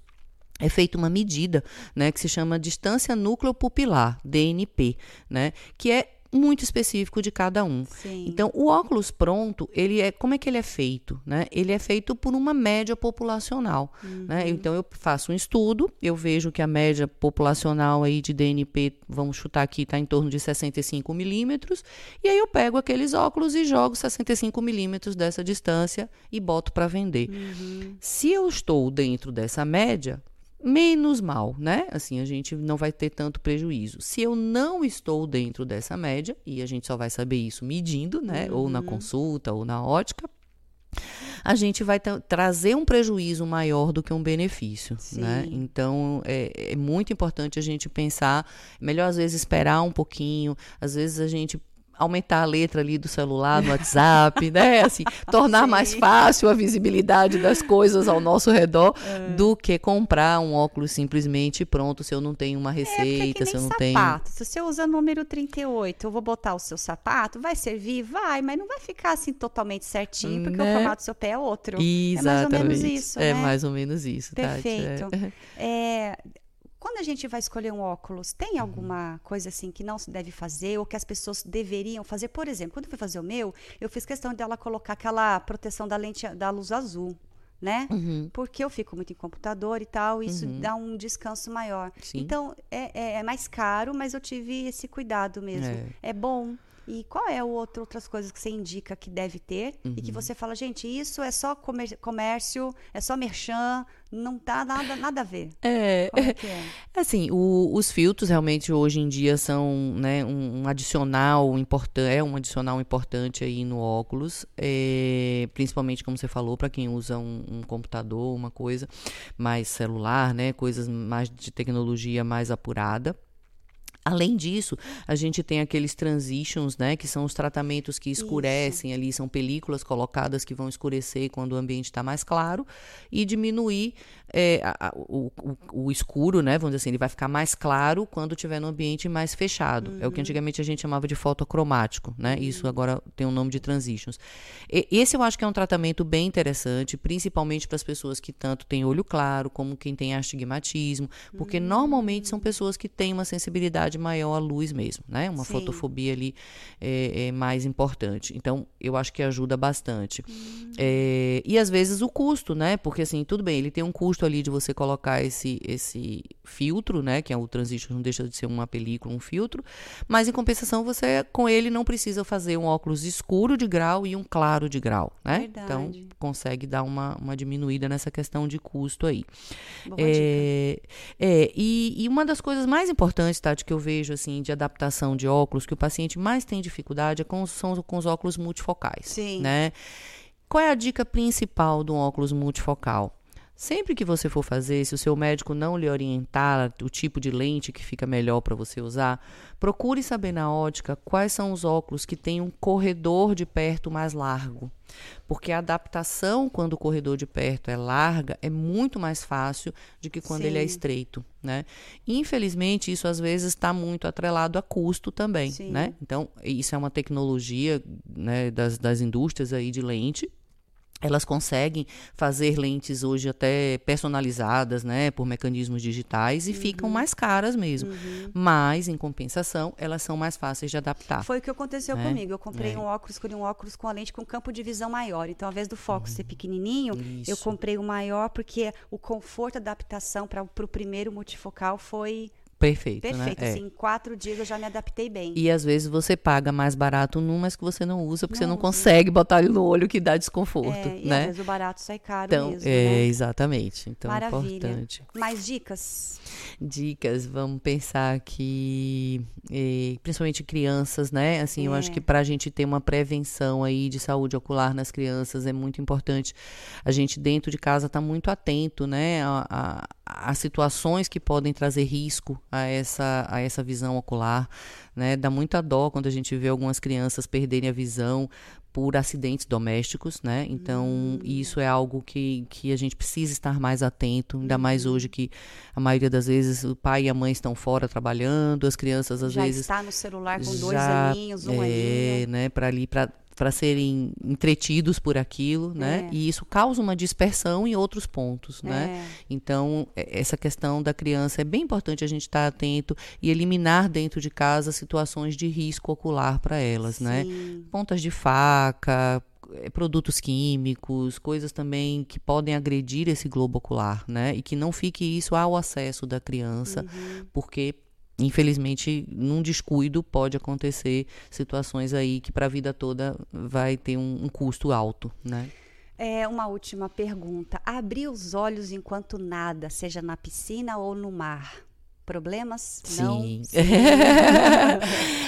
é feita uma medida, né, que se chama distância núcleo pupilar, DNP, né, que é muito específico de cada um. Sim. Então, o óculos pronto, ele é como é que ele é feito, né? Ele é feito por uma média populacional, né? uhum. né? Então, eu faço um estudo, eu vejo que a média populacional aí de DNP, vamos chutar aqui, está em torno de 65 milímetros, e aí eu pego aqueles óculos e jogo 65 milímetros dessa distância e boto para vender. Uhum. Se eu estou dentro dessa média, menos mal, né? Assim, a gente não vai ter tanto prejuízo. Se eu não estou dentro dessa média, e a gente só vai saber isso medindo, né? Uhum. Ou na uhum. consulta, ou na ótica, a gente vai trazer um prejuízo maior do que um benefício, Sim. né? Então é, é, muito importante a gente pensar, melhor às vezes esperar um pouquinho, às vezes a gente aumentar a letra ali do celular, no WhatsApp, né? Assim, tornar Sim. mais fácil a visibilidade das coisas ao nosso redor é. do que comprar um óculos simplesmente pronto se eu não tenho uma é, receita, é, se eu não sapato. tenho. Se você usa número 38, eu vou botar o seu sapato, vai servir? Vai, mas não vai ficar assim totalmente certinho, porque né? o formato do seu pé é outro. Exatamente. É mais ou menos isso. É né? mais ou menos isso, Perfeito. Tati. É. quando a gente vai escolher um óculos, tem uhum. alguma coisa assim que não se deve fazer ou que as pessoas deveriam fazer? Por exemplo, quando eu fui fazer o meu, eu fiz questão dela colocar aquela proteção da lente da luz azul né? Uhum. Porque eu fico muito em computador e tal, isso uhum. dá um descanso maior. Sim. Então, é, é, é, mais caro, mas eu tive esse cuidado mesmo. É, é bom. E qual é o outro, outras coisas que você indica que deve ter uhum. e que uhum. você fala, gente, isso é só comércio, é só merchan, não tá nada, nada a ver. É, é, é? assim, o, os filtros realmente hoje em dia são né, um, um adicional importante, é um adicional importante aí no óculos, é, principalmente como você falou, para quem usa um, um, computador, uma coisa mais celular, né, coisas mais de tecnologia mais apurada. Além disso, a gente tem aqueles transitions, né, que são os tratamentos que escurecem Isso. ali, são películas colocadas que vão escurecer quando o ambiente está mais claro e diminuir é, a, a, o, o, escuro, né, vamos dizer assim, ele vai ficar mais claro quando estiver no ambiente mais fechado. Uhum. É o que uhum. antigamente a gente chamava de fotocromático, né? Uhum. Isso agora tem o um nome de transitions. E, esse eu acho que é um tratamento bem interessante, principalmente para as pessoas que tanto têm olho claro, como quem tem astigmatismo, porque uhum. normalmente são pessoas que têm uma sensibilidade maior à luz mesmo, né? Uma Sim. fotofobia ali é, é, mais importante. Então, eu acho que ajuda bastante. Hum. É, e às vezes o custo, né? Porque assim, tudo bem, ele tem um custo ali de você colocar esse, esse filtro, né? Que é o transition, não deixa de ser uma película, um filtro. Mas em compensação, você com ele não precisa fazer um óculos escuro de grau e um claro de grau, né? Verdade. Então, consegue dar uma, uma diminuída nessa questão de custo aí. Boa é, é e, e uma das coisas mais importantes, Tati, que eu vejo assim de adaptação de óculos que o paciente mais tem dificuldade é com, são com os óculos multifocais. Sim. Né? Qual é a dica principal do óculos multifocal? Sempre que você for fazer, se o seu médico não lhe orientar o tipo de lente que fica melhor para você usar, procure saber na ótica quais são os óculos que têm um corredor de perto mais largo. Porque a adaptação, quando o corredor de perto é larga, é muito mais fácil do que quando Sim. ele é estreito. Né? Infelizmente, isso às vezes está muito atrelado a custo também. Né? Então, isso é uma tecnologia né, das, das indústrias aí de lente elas conseguem fazer lentes hoje até personalizadas, né, por mecanismos digitais e uhum. ficam mais caras mesmo. Uhum. Mas, em compensação, elas são mais fáceis de adaptar. Foi o que aconteceu né? comigo. Eu comprei é. um óculos, escolhi um óculos com a lente com campo de visão maior. Então, ao invés do foco uhum. ser pequenininho, Isso. eu comprei o maior porque o conforto, a adaptação para o primeiro multifocal foi Perfeito, né? Perfeito, É. assim, em quatro dias eu já me adaptei bem. E às vezes você paga mais barato num, mas que você não usa, porque você Não não usa. consegue botar ele no olho que dá desconforto, É, e às né? vezes o barato sai caro Então, mesmo, é, né? exatamente. Então, é Maravilha. importante. Mais dicas? Dicas, vamos pensar que, eh, principalmente crianças, né? Assim, eu acho É. que para a gente ter uma prevenção aí de saúde ocular nas crianças é muito importante. A gente dentro de casa tá muito atento, né? A, a- a situações que podem trazer risco a essa, a essa visão ocular, né? Dá muita dó quando a gente vê algumas crianças perderem a visão por acidentes domésticos, né? Então, isso é algo que, que a gente precisa estar mais atento, ainda mais hoje que a maioria das vezes o pai e a mãe estão fora trabalhando, as crianças às já vezes está no celular com dois já, aninhos, um é, aninho. né, para ali para para serem entretidos por aquilo, né? É. E isso causa uma dispersão em outros pontos, né? É. Então, é- essa questão da criança é bem importante a gente estar atento e eliminar dentro de casa situações de risco ocular para elas, né? Sim. Pontas de faca, eh, produtos químicos, coisas também que podem agredir esse globo ocular, né? E que não fique isso ao acesso da criança, porque infelizmente num descuido pode acontecer situações aí que para a vida toda vai ter um, um custo alto, né? É, uma última pergunta. Abrir os olhos enquanto nada, seja na piscina ou no mar. Problemas? Não? Sim.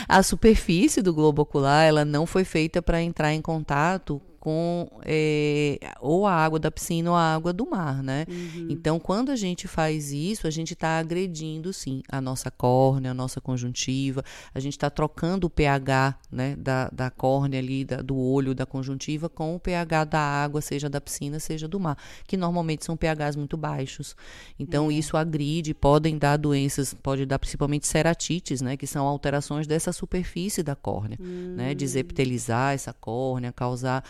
a superfície do globo ocular, ela não foi feita para entrar em contato com eh, ou a água da piscina ou a água do mar, né? Então, quando a gente faz isso, a gente está agredindo, sim, a nossa córnea, a nossa conjuntiva, a gente está trocando o pH, né, da, da córnea ali, da- do olho, da conjuntiva, com o pH da água, seja da piscina, seja do mar, que normalmente são pHs muito baixos. Então, isso agride, podem dar doenças, pode dar principalmente ceratites, né, que são alterações dessa superfície da córnea, né, desepitelizar essa córnea, causar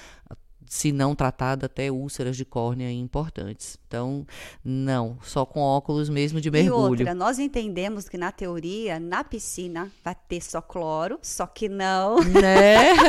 se não tratada, até úlceras de córnea importantes. Então, não, só com óculos mesmo de E mergulho. outra, nós entendemos que na teoria, na piscina, vai ter só cloro, só que não. Né?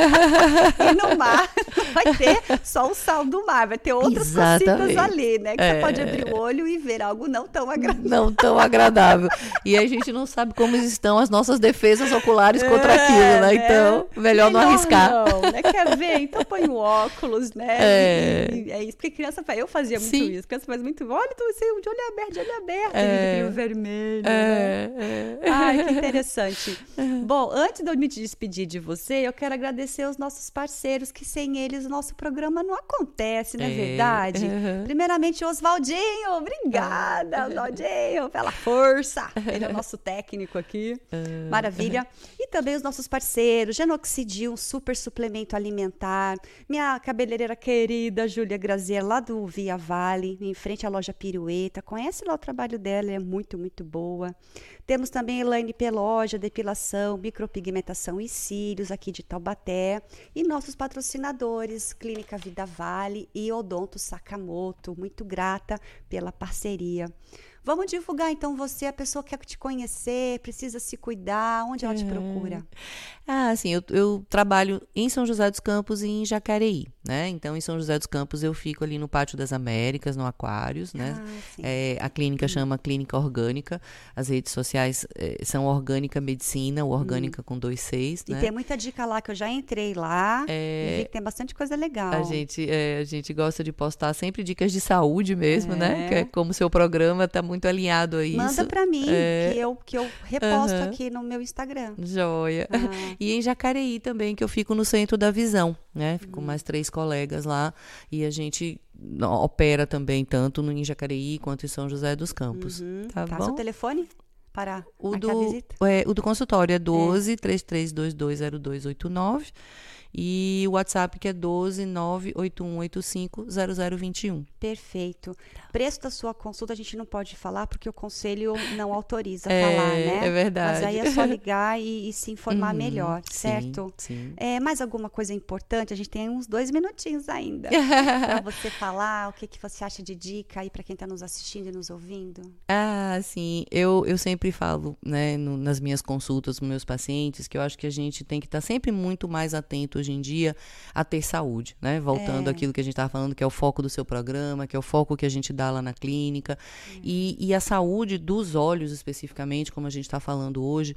E no mar vai ter só o sal do mar, vai ter outras Exatamente. cositas ali, né? Que É. você pode abrir o olho e ver algo não tão agradável. não tão agradável. E a gente não sabe como estão as nossas defesas oculares contra aquilo, né? Então, melhor, não arriscar. Não, né? Quer ver? Então põe o óculos, né? É. E- é isso, porque criança faz. Eu fazia muito Sim. isso. Criança faz muito. Olha, então você de olho aberto, de olho aberto. É. E brilho vermelho. né? É, é. Ai, que interessante. Bom, antes de eu me despedir de você, eu quero agradecer os nossos parceiros, que sem eles o nosso programa não acontece, não é, É, verdade? aham. Primeiramente, Oswaldinho, obrigada, Oswaldinho, pela força. Ele é o nosso técnico aqui. Maravilha. Também os nossos parceiros, Genoxidil, um super suplemento alimentar. Minha cabeleireira querida, Júlia Grazier, lá do Via Vale, em frente à loja Pirueta. Conhece lá o trabalho dela, é muito, muito boa. Temos também Elaine Peloja, depilação, micropigmentação e cílios, aqui de Taubaté. E nossos patrocinadores, Clínica Vida Vale e Odonto Sakamoto. Muito grata pela parceria. Vamos divulgar então você, a pessoa que quer te conhecer, precisa se cuidar, onde ela te procura? Ah, sim, eu, eu trabalho em São José dos Campos e em Jacareí, né? Então, em São José dos Campos eu fico ali no Pátio das Américas, no Aquários, né? Ah. É, a clínica chama Clínica Orgânica, as redes sociais eh, são Orgânica Medicina, o Orgânica com dois seis, E né? tem muita dica lá que eu já entrei lá e vi que tem bastante coisa legal. A gente, é, a gente gosta de postar sempre dicas de saúde mesmo, né? É. Que é como o seu programa está muito alinhado a isso. Manda pra mim, É. que, eu, que eu reposto Aham. aqui no meu Instagram. Joia. Ah. E em Jacareí também, que eu fico no centro da visão, né? Fico Hum. com mais três colegas lá e a gente opera também tanto no em Jacareí quanto em São José dos Campos. Tá Tá, bom? seu telefone para O do, visita? é, o do consultório é 12 33220229 e o WhatsApp que é 12 98185 0021. Perfeito. Preço da sua consulta a gente não pode falar porque o conselho não autoriza É, falar, né? é verdade. Mas aí é só ligar e, e se informar Uhum, melhor, sim, certo? sim. É, mais alguma coisa importante? A gente tem uns dois minutinhos ainda para você falar o que, que você acha de dica aí para quem está nos assistindo e nos ouvindo. Ah, sim. Eu, eu sempre falo, né, no- nas minhas consultas com meus pacientes, que eu acho que a gente tem que estar sempre muito mais atento hoje em dia a ter saúde, né? Voltando É. àquilo que a gente estava falando, que é o foco do seu programa, que é o foco que a gente dá lá na clínica. E, e a saúde dos olhos, especificamente, como a gente está falando hoje,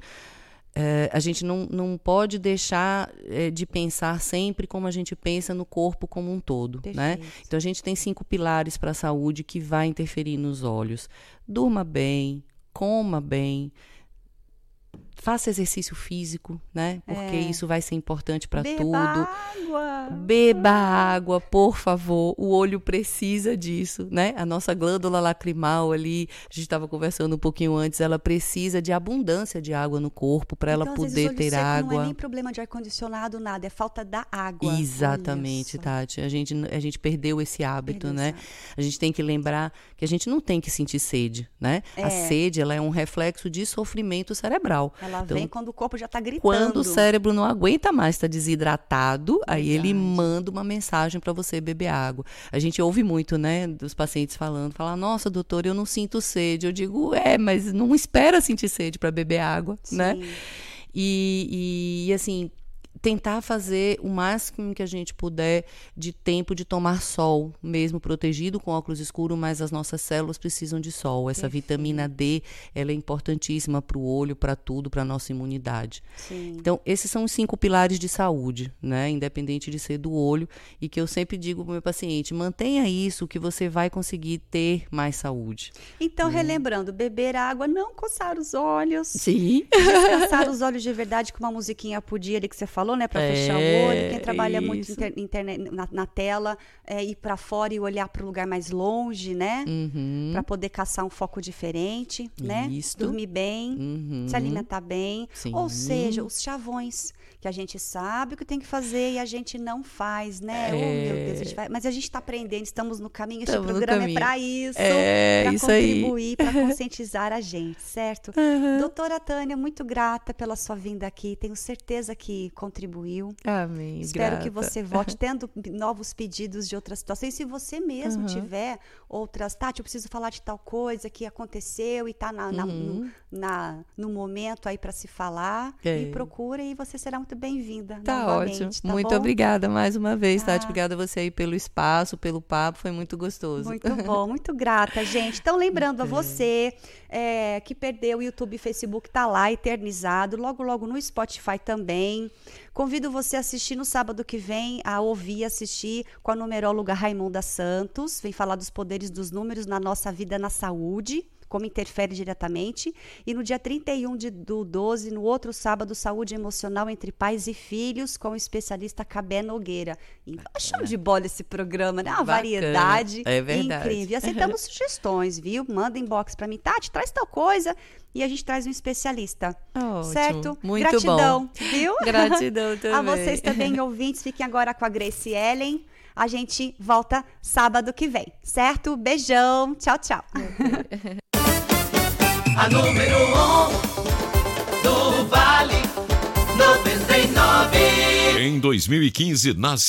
é, a gente não, não pode deixar é, de pensar sempre como a gente pensa no corpo como um todo, né? Então a gente tem cinco pilares para a saúde que vai interferir nos olhos. Durma bem, coma bem, faça exercício físico, né? Porque É. isso vai ser importante para Beba tudo. água. Beba água, por favor. O olho precisa disso, né? A nossa glândula lacrimal ali, a gente estava conversando um pouquinho antes, ela precisa de abundância de água no corpo para ela Então, vezes, poder ter seco Não é água. nem problema de ar-condicionado, nada, é falta da água. Exatamente. Tati. A gente, a gente perdeu esse hábito, Perdeu né? esse hábito. A gente tem que lembrar que a gente não tem que sentir sede, né? A É. sede, ela é um reflexo de sofrimento cerebral. Ela Então, vem quando o corpo já está gritando. Quando o cérebro não aguenta mais, está desidratado, aí ele Verdade. manda uma mensagem para você beber água. A gente ouve muito, né, dos pacientes falando, falar, nossa, doutor, eu não sinto sede. Eu digo, é, mas não espera sentir sede para beber água, né? Sim. E, e, assim, tentar fazer o máximo que a gente puder de tempo de tomar sol, mesmo protegido com óculos escuros, mas as nossas células precisam de sol. Essa vitamina D, ela é importantíssima para o olho, para tudo, para nossa imunidade. Sim. Então, esses são os cinco pilares de saúde, né? Independente de ser do olho, e que eu sempre digo para o meu paciente: mantenha isso, que você vai conseguir ter mais saúde. Então, relembrando, beber água, não coçar os olhos. Sim. Descansar os olhos de verdade com uma musiquinha por dia ali que você falou, né? Pra fechar o É, olho. Quem trabalha muito isso. inter- internet, na, na tela, é, ir pra fora e olhar para um lugar mais longe, né? Uhum. Pra poder caçar um foco diferente, né? Isto. Dormir bem, Uhum. se alimentar bem. Sim. Ou seja, os chavões, que a gente sabe o que tem que fazer e a gente não faz, né? Oh, meu Deus, a gente vai... Mas a gente tá aprendendo, estamos no caminho. Este Estamos no programa caminho. é para isso. É, pra isso aí. contribuir, para conscientizar a gente, certo? Doutora Tânia, muito grata pela sua vinda aqui. Tenho certeza que contribuiu. Amém. Espero que grata. você volte tendo novos pedidos de outras situações. Se você mesmo tiver outras, Tati, eu preciso falar de tal coisa que aconteceu e está na, na- no, na- no momento aí para se falar, É. me procura e você será muito bem-vinda. Tá novamente, ótimo. tá muito bom? obrigada mais uma vez, Tati. Ah. Obrigada a você aí pelo espaço, pelo papo. Foi muito gostoso. Muito bom, muito grata, gente. Então, lembrando a você é, que perdeu o YouTube e Facebook, tá lá eternizado, logo, logo no Spotify também. Convido você a assistir no sábado que vem, a ouvir, assistir com a numeróloga Raimunda Santos. Vem falar dos poderes dos números na nossa vida na saúde. Como interfere diretamente. E no dia 31 de, do 12, no outro sábado, Saúde Emocional entre Pais e Filhos, com o especialista Cabé Nogueira. E show de bola esse programa, né? Uma Bacana. variedade É verdade. incrível. E aceitamos sugestões, viu? Manda inbox pra mim, Tati, traz tal coisa e a gente traz um especialista. Ótimo. Certo? Muito Gratidão, bom. viu? Gratidão também. A vocês também, ouvintes, fiquem agora com a Grace Ellen. A gente volta sábado que vem, certo? Beijão, tchau, tchau. A número 1 um do Vale 99. Em 2015, nasceu.